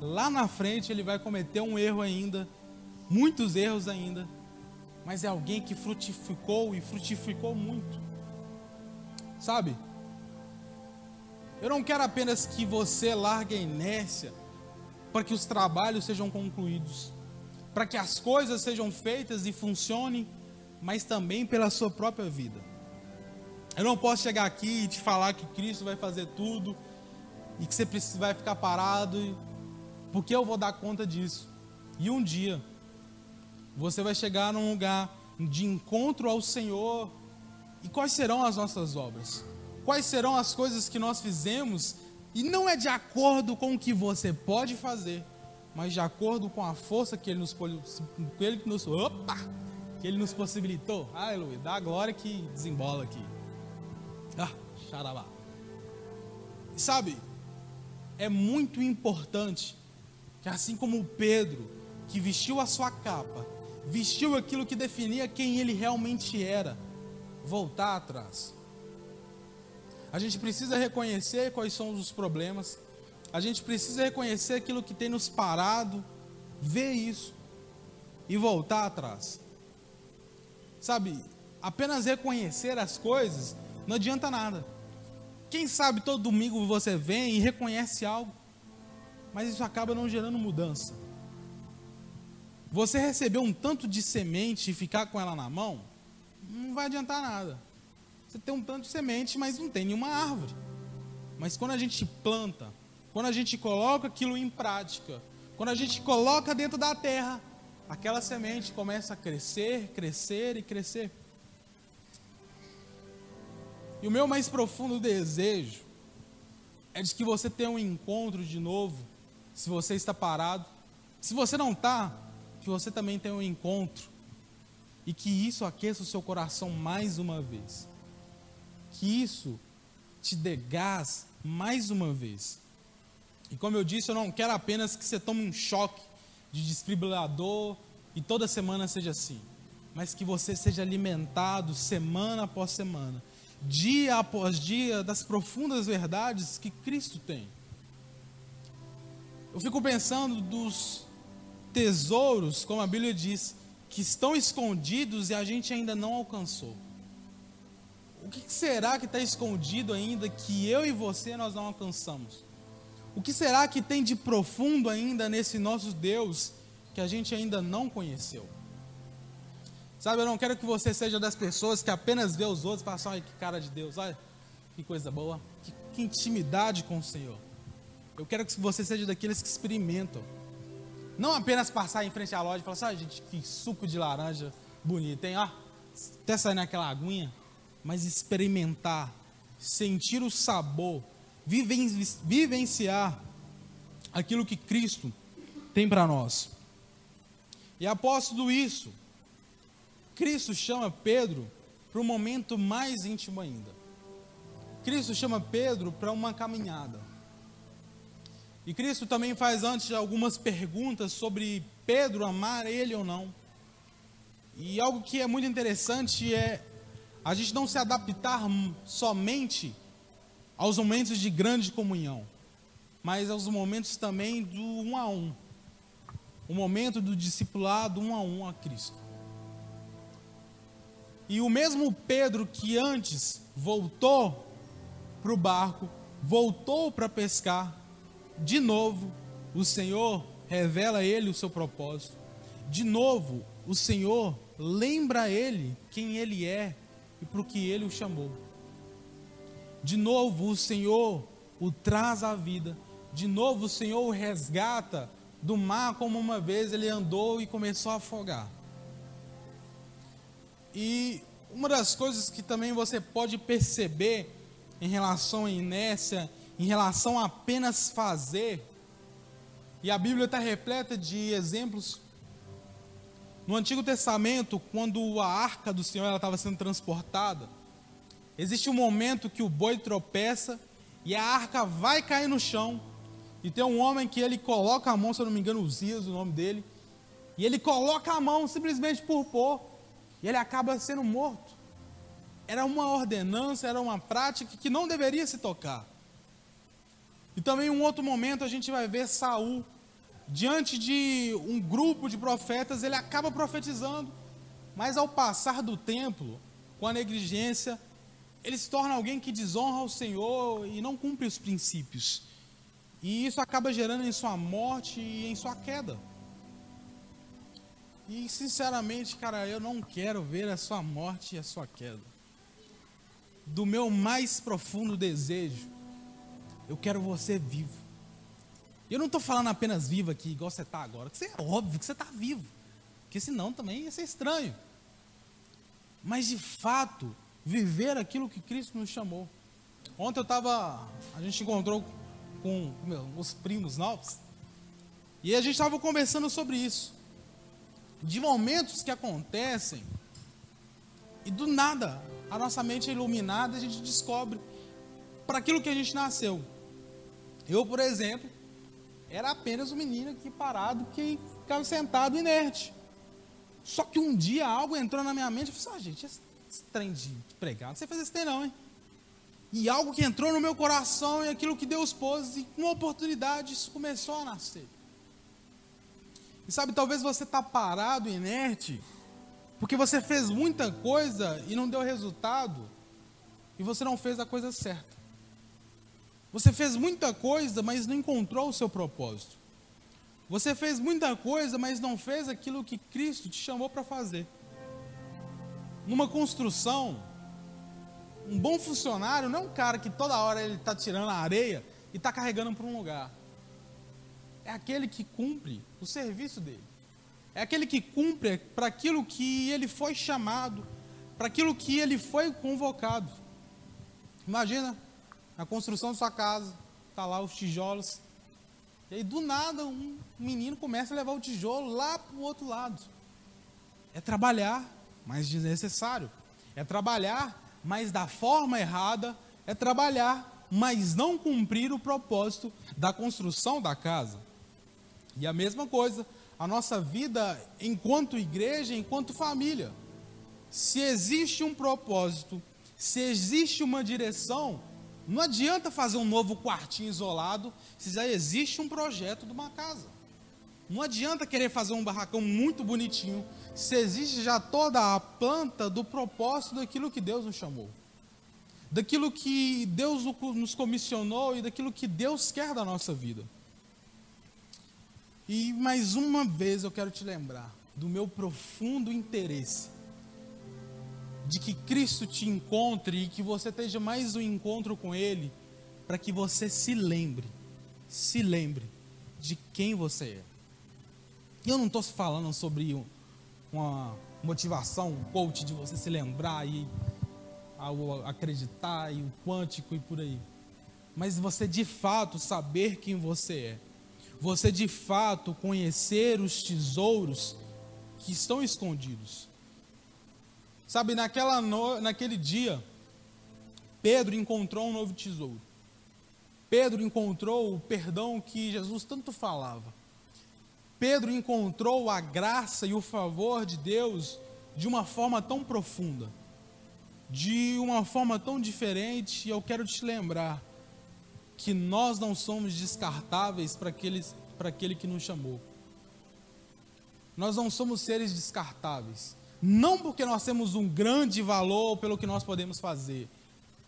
lá na frente, ele vai cometer um erro ainda, muitos erros ainda. Mas é alguém que frutificou e frutificou muito. Sabe? Eu não quero apenas que você largue a inércia para que os trabalhos sejam concluídos para que as coisas sejam feitas e funcionem, mas também pela sua própria vida. Eu não posso chegar aqui e te falar que Cristo vai fazer tudo e que você vai ficar parado, porque eu vou dar conta disso. E um dia você vai chegar num lugar de encontro ao Senhor. E quais serão as nossas obras? Quais serão as coisas que nós fizemos? E não é de acordo com o que você pode fazer, mas de acordo com a força que ele nos, que ele nos, opa, que ele nos possibilitou. Aleluia, dá a glória que desembola aqui. Ah, xarabá. Sabe, é muito importante que assim como Pedro, que vestiu a sua capa, vestiu aquilo que definia quem ele realmente era, voltar atrás. A gente precisa reconhecer quais são os problemas, a gente precisa reconhecer aquilo que tem nos parado, ver isso e voltar atrás. Sabe, apenas reconhecer as coisas não adianta nada. Quem sabe todo domingo você vem e reconhece algo, mas isso acaba não gerando mudança. Você receber um tanto de semente e ficar com ela na mão, não vai adiantar nada. Você tem um tanto de semente, mas não tem nenhuma árvore. Mas quando a gente planta, quando a gente coloca aquilo em prática, quando a gente coloca dentro da terra, aquela semente começa a crescer, crescer e crescer. E o meu mais profundo desejo é de que você tenha um encontro de novo, se você está parado. Se você não está, que você também tenha um encontro. E que isso aqueça o seu coração mais uma vez. Que isso te dê gás mais uma vez. E como eu disse, eu não quero apenas que você tome um choque de desfibrilador e toda semana seja assim, mas que você seja alimentado semana após semana, dia após dia, das profundas verdades que Cristo tem. Eu fico pensando dos tesouros, como a Bíblia diz, que estão escondidos e a gente ainda não alcançou. O que será que está escondido ainda que eu e você nós não alcançamos? O que será que tem de profundo ainda nesse nosso Deus que a gente ainda não conheceu? Sabe, eu não quero que você seja das pessoas que apenas vê os outros e fala assim, olha que cara de Deus, olha que coisa boa, que, que intimidade com o Senhor. Eu quero que você seja daqueles que experimentam. Não apenas passar em frente à loja e falar assim, gente, que suco de laranja bonito, hein? Ó, até sair naquela aguinha. Mas experimentar, sentir o sabor, vivenciar aquilo que Cristo tem para nós. E após tudo isso, Cristo chama Pedro para um momento mais íntimo ainda. Cristo chama Pedro para uma caminhada. E Cristo também faz antes algumas perguntas sobre Pedro amar ele ou não. E algo que é muito interessante é a gente não se adaptar somente aos momentos de grande comunhão, mas aos momentos também do um a um. O momento do discipulado um a um a Cristo. E o mesmo Pedro que antes voltou para o barco, voltou para pescar, de novo o Senhor revela a ele o seu propósito. De novo, o Senhor lembra a ele quem ele é e para o que ele o chamou. De novo, o Senhor o traz à vida. De novo, o Senhor o resgata do mar como uma vez ele andou e começou a afogar. E uma das coisas que também você pode perceber em relação à inércia, em relação a apenas fazer, e a Bíblia está repleta de exemplos. No Antigo Testamento, quando a arca do Senhor estava sendo transportada, existe um momento que o boi tropeça e a arca vai cair no chão. E tem um homem que ele coloca a mão, se eu não me engano, Uzias, o nome dele, e ele coloca a mão simplesmente por pôr e ele acaba sendo morto. Era uma ordenança, era uma prática que não deveria se tocar. E também um outro momento a gente vai ver Saul diante de um grupo de profetas, ele acaba profetizando, mas ao passar do tempo, com a negligência, ele se torna alguém que desonra o Senhor e não cumpre os princípios. E isso acaba gerando em sua morte e em sua queda. E sinceramente, cara, eu não quero ver a sua morte e a sua queda. Do meu mais profundo desejo, eu quero você vivo. Eu não estou falando apenas vivo aqui, igual você está agora, que você é óbvio que você está vivo. Porque senão também ia ser estranho. Mas de fato, viver aquilo que Cristo nos chamou. Ontem eu estava, a gente encontrou com meus primos novos, e a gente estava conversando sobre isso de momentos que acontecem e do nada a nossa mente é iluminada a gente descobre para aquilo que a gente nasceu. Eu, por exemplo, era apenas um menino aqui parado que ficava sentado inerte. Só que um dia algo entrou na minha mente e falei assim, ah, gente, esse, esse trem de pregar, não sei fazer esse trem não, hein? E algo que entrou no meu coração e aquilo que Deus pôs, e com oportunidade isso começou a nascer. E sabe, talvez você está parado, inerte, porque você fez muita coisa e não deu resultado, e você não fez a coisa certa. Você fez muita coisa, mas não encontrou o seu propósito. Você fez muita coisa, mas não fez aquilo que Cristo te chamou para fazer. Numa construção, um bom funcionário não é um cara que toda hora ele está tirando a areia e está carregando para um lugar é aquele que cumpre o serviço dele. É aquele que cumpre para aquilo que ele foi chamado, para aquilo que ele foi convocado. Imagina, na construção da sua casa, está lá os tijolos, e aí do nada um menino começa a levar o tijolo lá para o outro lado. É trabalhar, mas desnecessário. É trabalhar, mas da forma errada. É trabalhar, mas não cumprir o propósito da construção da casa. E a mesma coisa, a nossa vida enquanto igreja, enquanto família. Se existe um propósito, se existe uma direção, não adianta fazer um novo quartinho isolado se já existe um projeto de uma casa. Não adianta querer fazer um barracão muito bonitinho se existe já toda a planta do propósito daquilo que Deus nos chamou. Daquilo que Deus nos comissionou e daquilo que Deus quer da nossa vida. E mais uma vez eu quero te lembrar do meu profundo interesse de que Cristo te encontre e que você esteja mais um encontro com Ele, para que você se lembre, se lembre de quem você é. E eu não estou falando sobre uma motivação, um coach de você se lembrar e acreditar e o quântico e por aí. Mas você de fato saber quem você é você de fato conhecer os tesouros que estão escondidos. Sabe, naquela no... naquele dia, Pedro encontrou um novo tesouro. Pedro encontrou o perdão que Jesus tanto falava. Pedro encontrou a graça e o favor de Deus de uma forma tão profunda, de uma forma tão diferente, e eu quero te lembrar que nós não somos descartáveis para para aquele que nos chamou. Nós não somos seres descartáveis. Não porque nós temos um grande valor pelo que nós podemos fazer,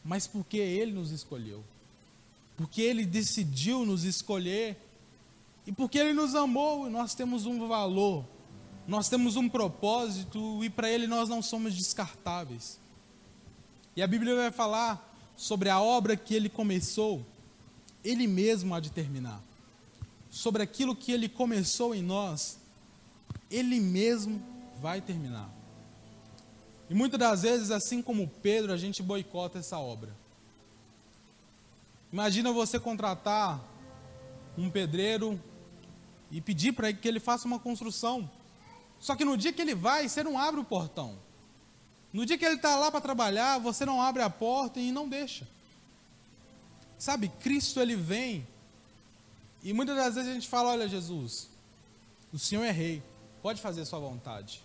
mas porque Ele nos escolheu. Porque Ele decidiu nos escolher. E porque Ele nos amou, nós temos um valor, nós temos um propósito, e para Ele nós não somos descartáveis. E a Bíblia vai falar sobre a obra que Ele começou, Ele mesmo há de terminar. Sobre aquilo que Ele começou em nós, Ele mesmo vai terminar. E muitas das vezes, assim como Pedro, a gente boicota essa obra. Imagina você contratar um pedreiro e pedir para que ele faça uma construção. Só que no dia que ele vai, você não abre o portão. No dia que ele está lá para trabalhar, você não abre a porta e não deixa. Sabe, Cristo ele vem. E muitas das vezes a gente fala: Olha, Jesus, o Senhor é rei, pode fazer a sua vontade.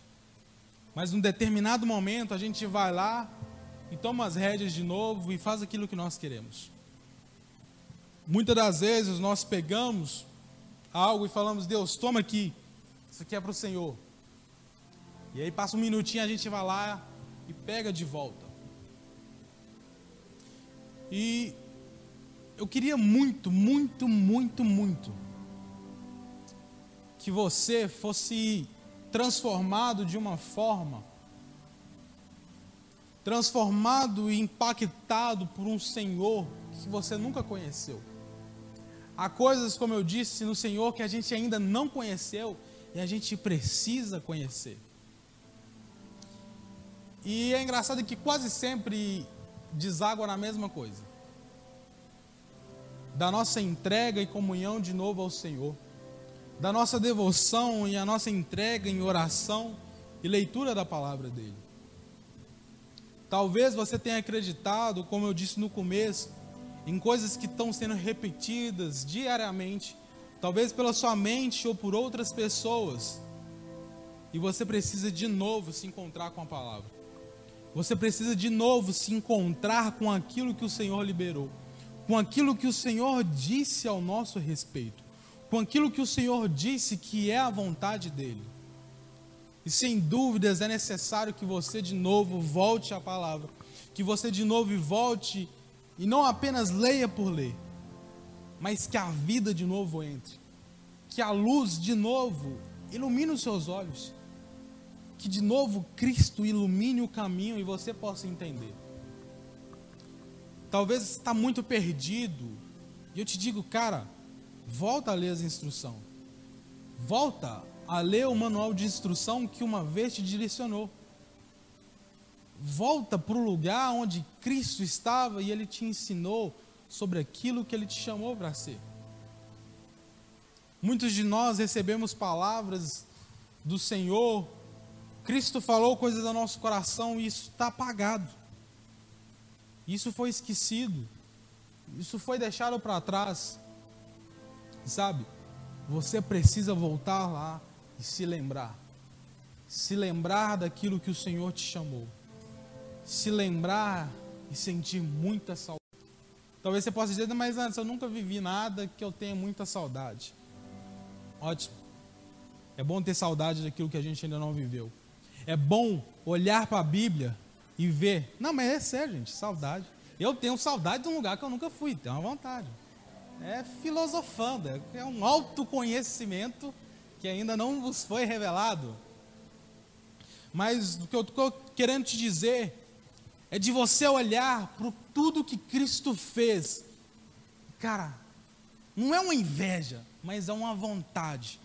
Mas num determinado momento a gente vai lá e toma as rédeas de novo e faz aquilo que nós queremos. Muitas das vezes nós pegamos algo e falamos: Deus, toma aqui, isso aqui é para o Senhor. E aí passa um minutinho a gente vai lá e pega de volta. E eu queria muito, muito, muito, muito que você fosse transformado de uma forma, transformado e impactado por um Senhor que você nunca conheceu. Há coisas, como eu disse, no Senhor que a gente ainda não conheceu e a gente precisa conhecer. E é engraçado que quase sempre deságua na mesma coisa. Da nossa entrega e comunhão de novo ao Senhor da nossa devoção e a nossa entrega em oração e leitura da palavra dele. Talvez você tenha acreditado, como eu disse no começo, em coisas que estão sendo repetidas diariamente, talvez pela sua mente ou por outras pessoas, e você precisa de novo se encontrar com a palavra. Você precisa de novo se encontrar com aquilo que o Senhor liberou, com aquilo que o Senhor disse ao nosso respeito com aquilo que o Senhor disse que é a vontade dele. E sem dúvidas é necessário que você de novo volte à palavra, que você de novo volte e não apenas leia por ler, mas que a vida de novo entre, que a luz de novo ilumine os seus olhos, que de novo Cristo ilumine o caminho e você possa entender. Talvez você está muito perdido, e eu te digo, cara, Volta a ler as instruções. Volta a ler o manual de instrução que uma vez te direcionou. Volta para o lugar onde Cristo estava e ele te ensinou sobre aquilo que ele te chamou para ser. Muitos de nós recebemos palavras do Senhor, Cristo falou coisas ao nosso coração e isso está apagado. Isso foi esquecido. Isso foi deixado para trás. Sabe? Você precisa voltar lá e se lembrar. Se lembrar daquilo que o Senhor te chamou. Se lembrar e sentir muita saudade. Talvez você possa dizer, mas antes eu nunca vivi nada que eu tenha muita saudade. Ótimo. É bom ter saudade daquilo que a gente ainda não viveu. É bom olhar para a Bíblia e ver. Não, mas é sério, gente, saudade. Eu tenho saudade de um lugar que eu nunca fui, tenho uma vontade é filosofando, é um autoconhecimento que ainda não vos foi revelado. Mas o que eu estou querendo te dizer é de você olhar para tudo que Cristo fez. Cara, não é uma inveja, mas é uma vontade.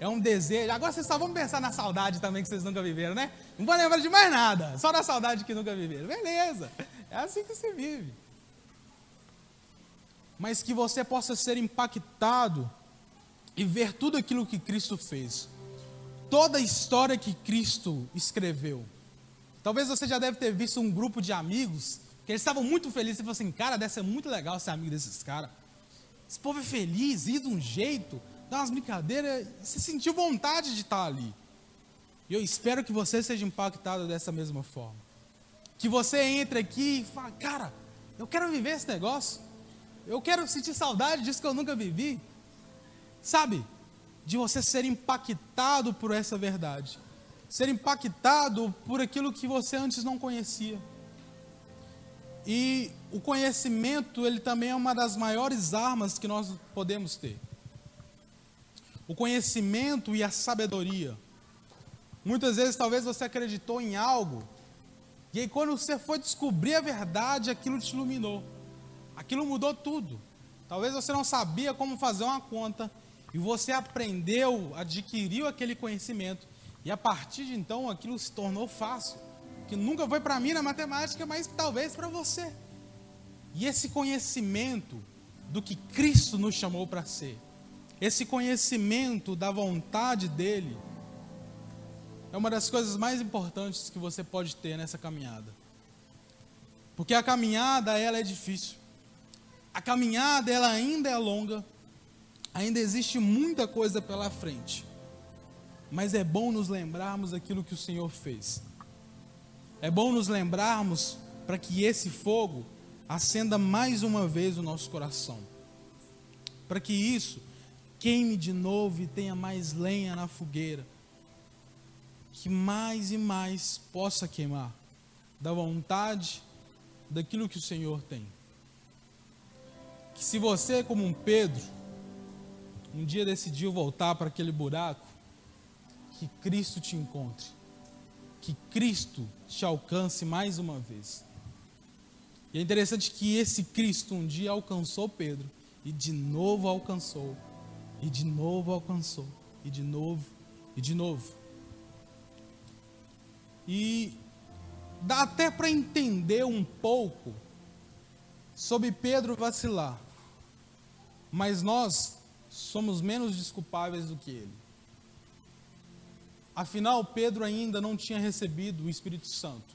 É um desejo. Agora vocês só vão pensar na saudade também que vocês nunca viveram, né? Não vão lembrar de mais nada, só na saudade que nunca viveram. Beleza, é assim que você vive mas que você possa ser impactado e ver tudo aquilo que Cristo fez. Toda a história que Cristo escreveu. Talvez você já deve ter visto um grupo de amigos que eles estavam muito felizes e falaram assim: cara, deve ser muito legal ser amigo desses caras. Esse povo é feliz, ri de um jeito, dá umas brincadeiras, você sentiu vontade de estar ali. E eu espero que você seja impactado dessa mesma forma. Que você entre aqui e fale, cara, eu quero viver esse negócio. Eu quero sentir saudade disso que eu nunca vivi. Sabe? De você ser impactado por essa verdade. Ser impactado por aquilo que você antes não conhecia. E o conhecimento, ele também é uma das maiores armas que nós podemos ter. O conhecimento e a sabedoria. Muitas vezes, talvez você acreditou em algo, e aí, quando você foi descobrir a verdade, aquilo te iluminou. Aquilo mudou tudo. Talvez você não sabia como fazer uma conta, e você aprendeu, adquiriu aquele conhecimento, e a partir de então aquilo se tornou fácil que nunca foi para mim na matemática, mas talvez para você. E esse conhecimento do que Cristo nos chamou para ser, esse conhecimento da vontade dele, é uma das coisas mais importantes que você pode ter nessa caminhada. Porque a caminhada ela é difícil. A caminhada ela ainda é longa. Ainda existe muita coisa pela frente. Mas é bom nos lembrarmos daquilo que o Senhor fez. É bom nos lembrarmos para que esse fogo acenda mais uma vez o nosso coração. Para que isso queime de novo e tenha mais lenha na fogueira. Que mais e mais possa queimar da vontade daquilo que o Senhor tem. Que se você, como um Pedro, um dia decidiu voltar para aquele buraco, que Cristo te encontre que Cristo te alcance mais uma vez. E é interessante que esse Cristo um dia alcançou Pedro, e de novo alcançou, e de novo alcançou, e de novo, e de novo. E dá até para entender um pouco sobre Pedro vacilar, mas nós somos menos desculpáveis do que ele. Afinal, Pedro ainda não tinha recebido o Espírito Santo.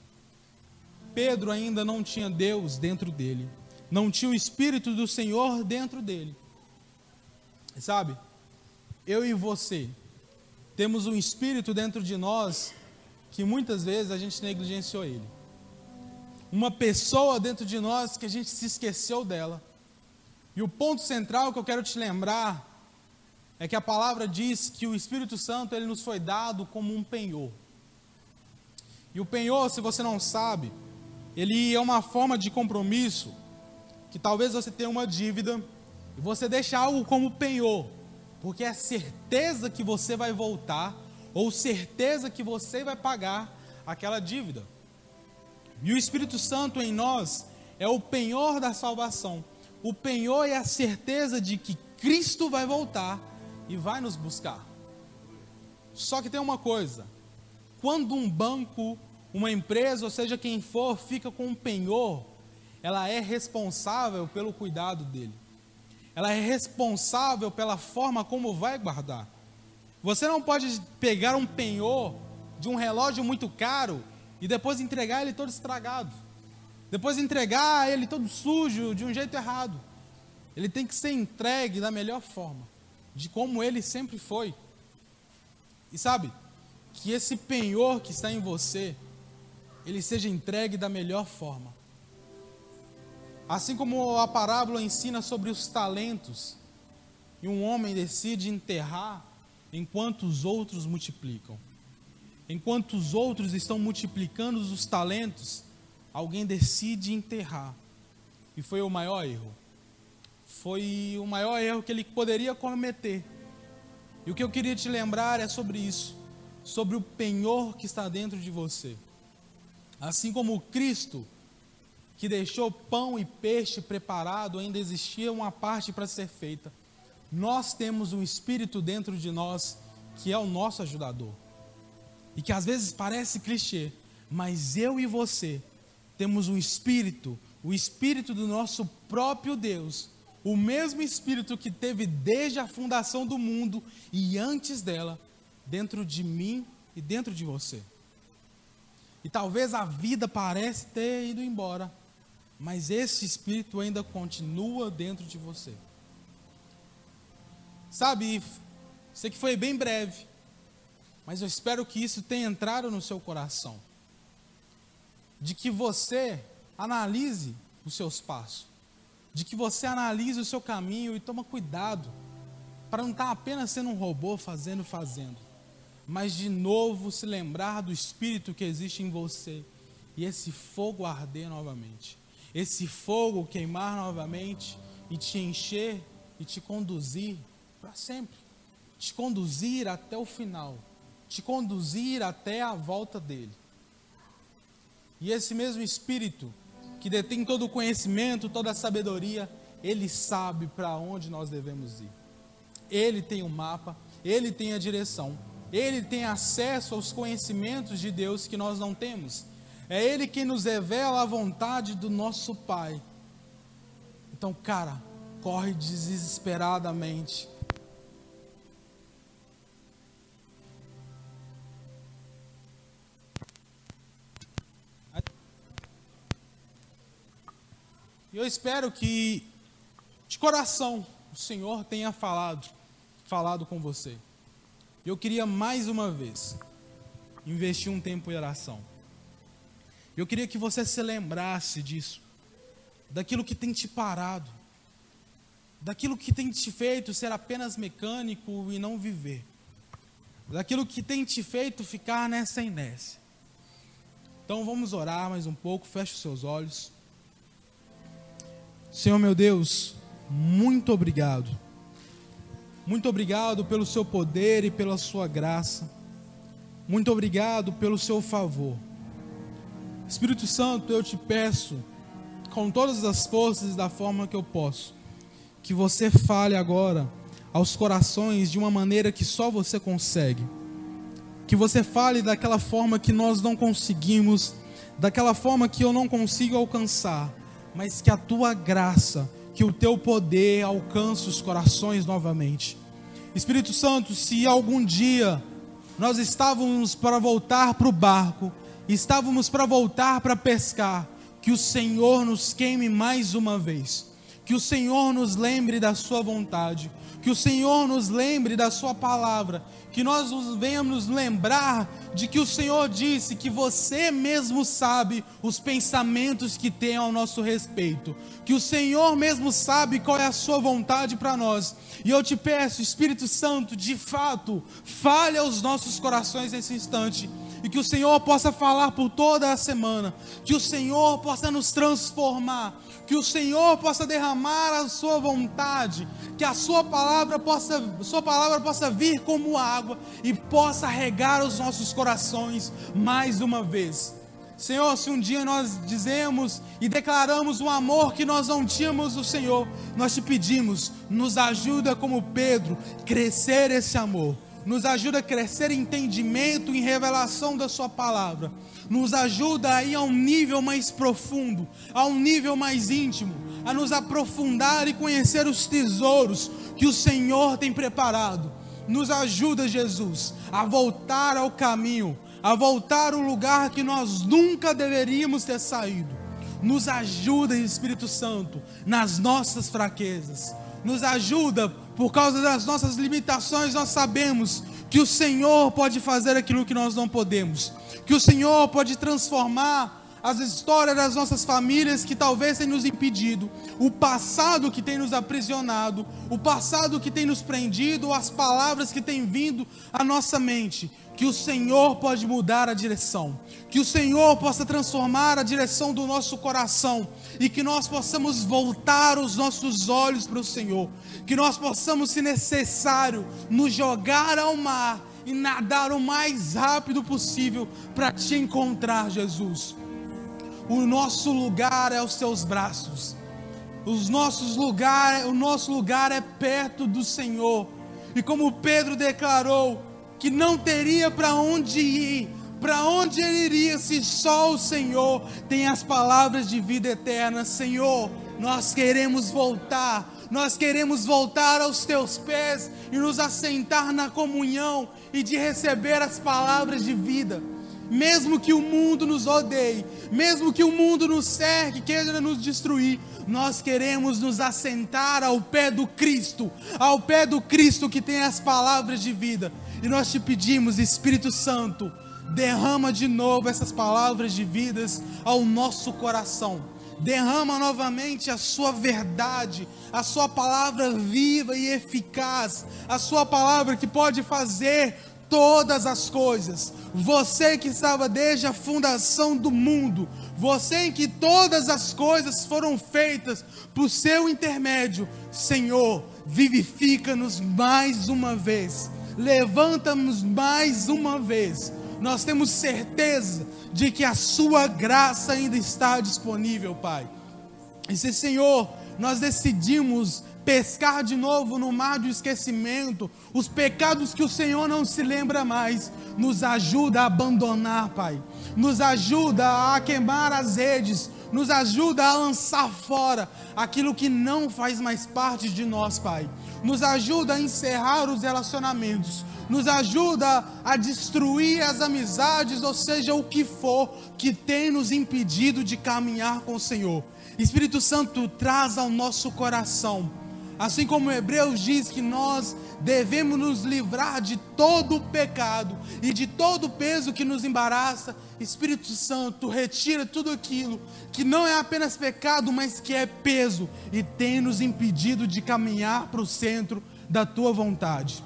Pedro ainda não tinha Deus dentro dele. Não tinha o Espírito do Senhor dentro dele. Sabe? Eu e você temos um Espírito dentro de nós que muitas vezes a gente negligenciou ele. Uma pessoa dentro de nós que a gente se esqueceu dela. E o ponto central que eu quero te lembrar é que a palavra diz que o Espírito Santo ele nos foi dado como um penhor. E o penhor, se você não sabe, ele é uma forma de compromisso que talvez você tenha uma dívida e você deixa algo como penhor, porque é certeza que você vai voltar ou certeza que você vai pagar aquela dívida. E o Espírito Santo em nós é o penhor da salvação. O penhor é a certeza de que Cristo vai voltar e vai nos buscar. Só que tem uma coisa: quando um banco, uma empresa, ou seja quem for, fica com um penhor, ela é responsável pelo cuidado dele. Ela é responsável pela forma como vai guardar. Você não pode pegar um penhor de um relógio muito caro e depois entregar ele todo estragado. Depois entregar ele todo sujo, de um jeito errado. Ele tem que ser entregue da melhor forma de como ele sempre foi. E sabe, que esse penhor que está em você, ele seja entregue da melhor forma. Assim como a parábola ensina sobre os talentos, e um homem decide enterrar enquanto os outros multiplicam. Enquanto os outros estão multiplicando os talentos, alguém decide enterrar. E foi o maior erro foi o maior erro que ele poderia cometer. E o que eu queria te lembrar é sobre isso, sobre o penhor que está dentro de você. Assim como Cristo, que deixou pão e peixe preparado, ainda existia uma parte para ser feita. Nós temos um espírito dentro de nós que é o nosso ajudador. E que às vezes parece clichê, mas eu e você temos um espírito, o espírito do nosso próprio Deus, o mesmo Espírito que teve desde a fundação do mundo e antes dela, dentro de mim e dentro de você. E talvez a vida parece ter ido embora, mas esse Espírito ainda continua dentro de você. Sabe, sei que foi bem breve, mas eu espero que isso tenha entrado no seu coração. De que você analise os seus passos, de que você analise o seu caminho e toma cuidado para não estar apenas sendo um robô fazendo, fazendo, mas de novo se lembrar do espírito que existe em você e esse fogo arder novamente, esse fogo queimar novamente e te encher e te conduzir para sempre, te conduzir até o final, te conduzir até a volta dele. E esse mesmo espírito que detém todo o conhecimento, toda a sabedoria, ele sabe para onde nós devemos ir. Ele tem o um mapa, ele tem a direção, ele tem acesso aos conhecimentos de Deus que nós não temos. É ele quem nos revela a vontade do nosso Pai. Então, cara, corre desesperadamente. E eu espero que, de coração, o Senhor tenha falado falado com você. Eu queria mais uma vez investir um tempo em oração. Eu queria que você se lembrasse disso, daquilo que tem te parado, daquilo que tem te feito ser apenas mecânico e não viver, daquilo que tem te feito ficar nessa inércia. Então vamos orar mais um pouco, feche os seus olhos. Senhor meu Deus, muito obrigado muito obrigado pelo seu poder e pela sua graça. Muito obrigado pelo seu favor. Espírito Santo, eu te peço, com todas as forças e da forma que eu posso, que você fale agora aos corações de uma maneira que só você consegue. Que você fale daquela forma que nós não conseguimos, daquela forma que eu não consigo alcançar, mas que a tua graça, que o teu poder alcance os corações novamente. Espírito Santo, se algum dia nós estávamos para voltar para o barco, estávamos para voltar para pescar, que o Senhor nos queime mais uma vez, que o Senhor nos lembre da Sua vontade, que o Senhor nos lembre da Sua palavra, que nós nos venhamos lembrar de que o Senhor disse que você mesmo sabe os pensamentos que tem ao nosso respeito, que o Senhor mesmo sabe qual é a Sua vontade para nós. E eu te peço, Espírito Santo, de fato, fale aos nossos corações nesse instante e que o Senhor possa falar por toda a semana, que o Senhor possa nos transformar, que o Senhor possa derramar a sua vontade, que a sua palavra possa, sua palavra possa vir como água e possa regar os nossos corações mais uma vez. Senhor, se um dia nós dizemos e declaramos um amor que nós não tínhamos do Senhor, nós te pedimos, nos ajuda como Pedro crescer esse amor nos ajuda a crescer em entendimento e revelação da Sua palavra, nos ajuda a ir a um nível mais profundo, a um nível mais íntimo, a nos aprofundar e conhecer os tesouros que o Senhor tem preparado. Nos ajuda, Jesus, a voltar ao caminho, a voltar ao lugar que nós nunca deveríamos ter saído. Nos ajuda, Espírito Santo, nas nossas fraquezas. Nos ajuda por causa das nossas limitações, nós sabemos que o Senhor pode fazer aquilo que nós não podemos, que o Senhor pode transformar as histórias das nossas famílias que talvez tenham nos impedido, o passado que tem nos aprisionado, o passado que tem nos prendido, as palavras que têm vindo à nossa mente que o Senhor pode mudar a direção, que o Senhor possa transformar a direção do nosso coração e que nós possamos voltar os nossos olhos para o Senhor, que nós possamos, se necessário, nos jogar ao mar e nadar o mais rápido possível para te encontrar, Jesus. O nosso lugar é os teus braços. Os nossos lugar, o nosso lugar é perto do Senhor. E como Pedro declarou, que não teria para onde ir, para onde ele iria se só o Senhor tem as palavras de vida eterna. Senhor, nós queremos voltar, nós queremos voltar aos teus pés e nos assentar na comunhão e de receber as palavras de vida. Mesmo que o mundo nos odeie, mesmo que o mundo nos cerque, queira nos destruir, nós queremos nos assentar ao pé do Cristo, ao pé do Cristo que tem as palavras de vida. E nós te pedimos, Espírito Santo, derrama de novo essas palavras de vidas ao nosso coração. Derrama novamente a sua verdade, a sua palavra viva e eficaz, a sua palavra que pode fazer todas as coisas. Você que estava desde a fundação do mundo, você em que todas as coisas foram feitas por seu intermédio, Senhor, vivifica-nos mais uma vez, levanta-nos mais uma vez. Nós temos certeza de que a Sua graça ainda está disponível, Pai. E se, Senhor, nós decidimos pescar de novo no mar do esquecimento, os pecados que o Senhor não se lembra mais, nos ajuda a abandonar, Pai. Nos ajuda a queimar as redes, nos ajuda a lançar fora aquilo que não faz mais parte de nós, Pai. Nos ajuda a encerrar os relacionamentos, nos ajuda a destruir as amizades, ou seja, o que for que tem nos impedido de caminhar com o Senhor. Espírito Santo, traz ao nosso coração Assim como Hebreus diz que nós devemos nos livrar de todo o pecado e de todo o peso que nos embaraça, Espírito Santo, retira tudo aquilo que não é apenas pecado, mas que é peso e tem nos impedido de caminhar para o centro da tua vontade.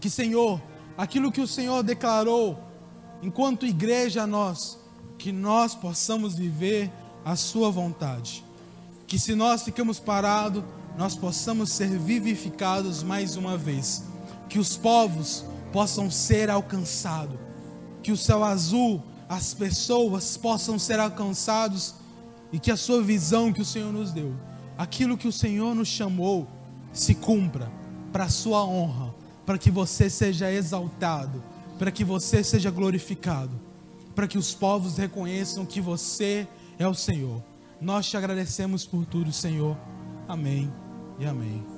Que, Senhor, aquilo que o Senhor declarou enquanto igreja a nós, que nós possamos viver a sua vontade. Que se nós ficamos parados, nós possamos ser vivificados mais uma vez, que os povos possam ser alcançados, que o céu azul, as pessoas possam ser alcançados e que a sua visão que o Senhor nos deu, aquilo que o Senhor nos chamou, se cumpra para a sua honra, para que você seja exaltado, para que você seja glorificado, para que os povos reconheçam que você é o Senhor. Nós te agradecemos por tudo, Senhor. Amém e amém.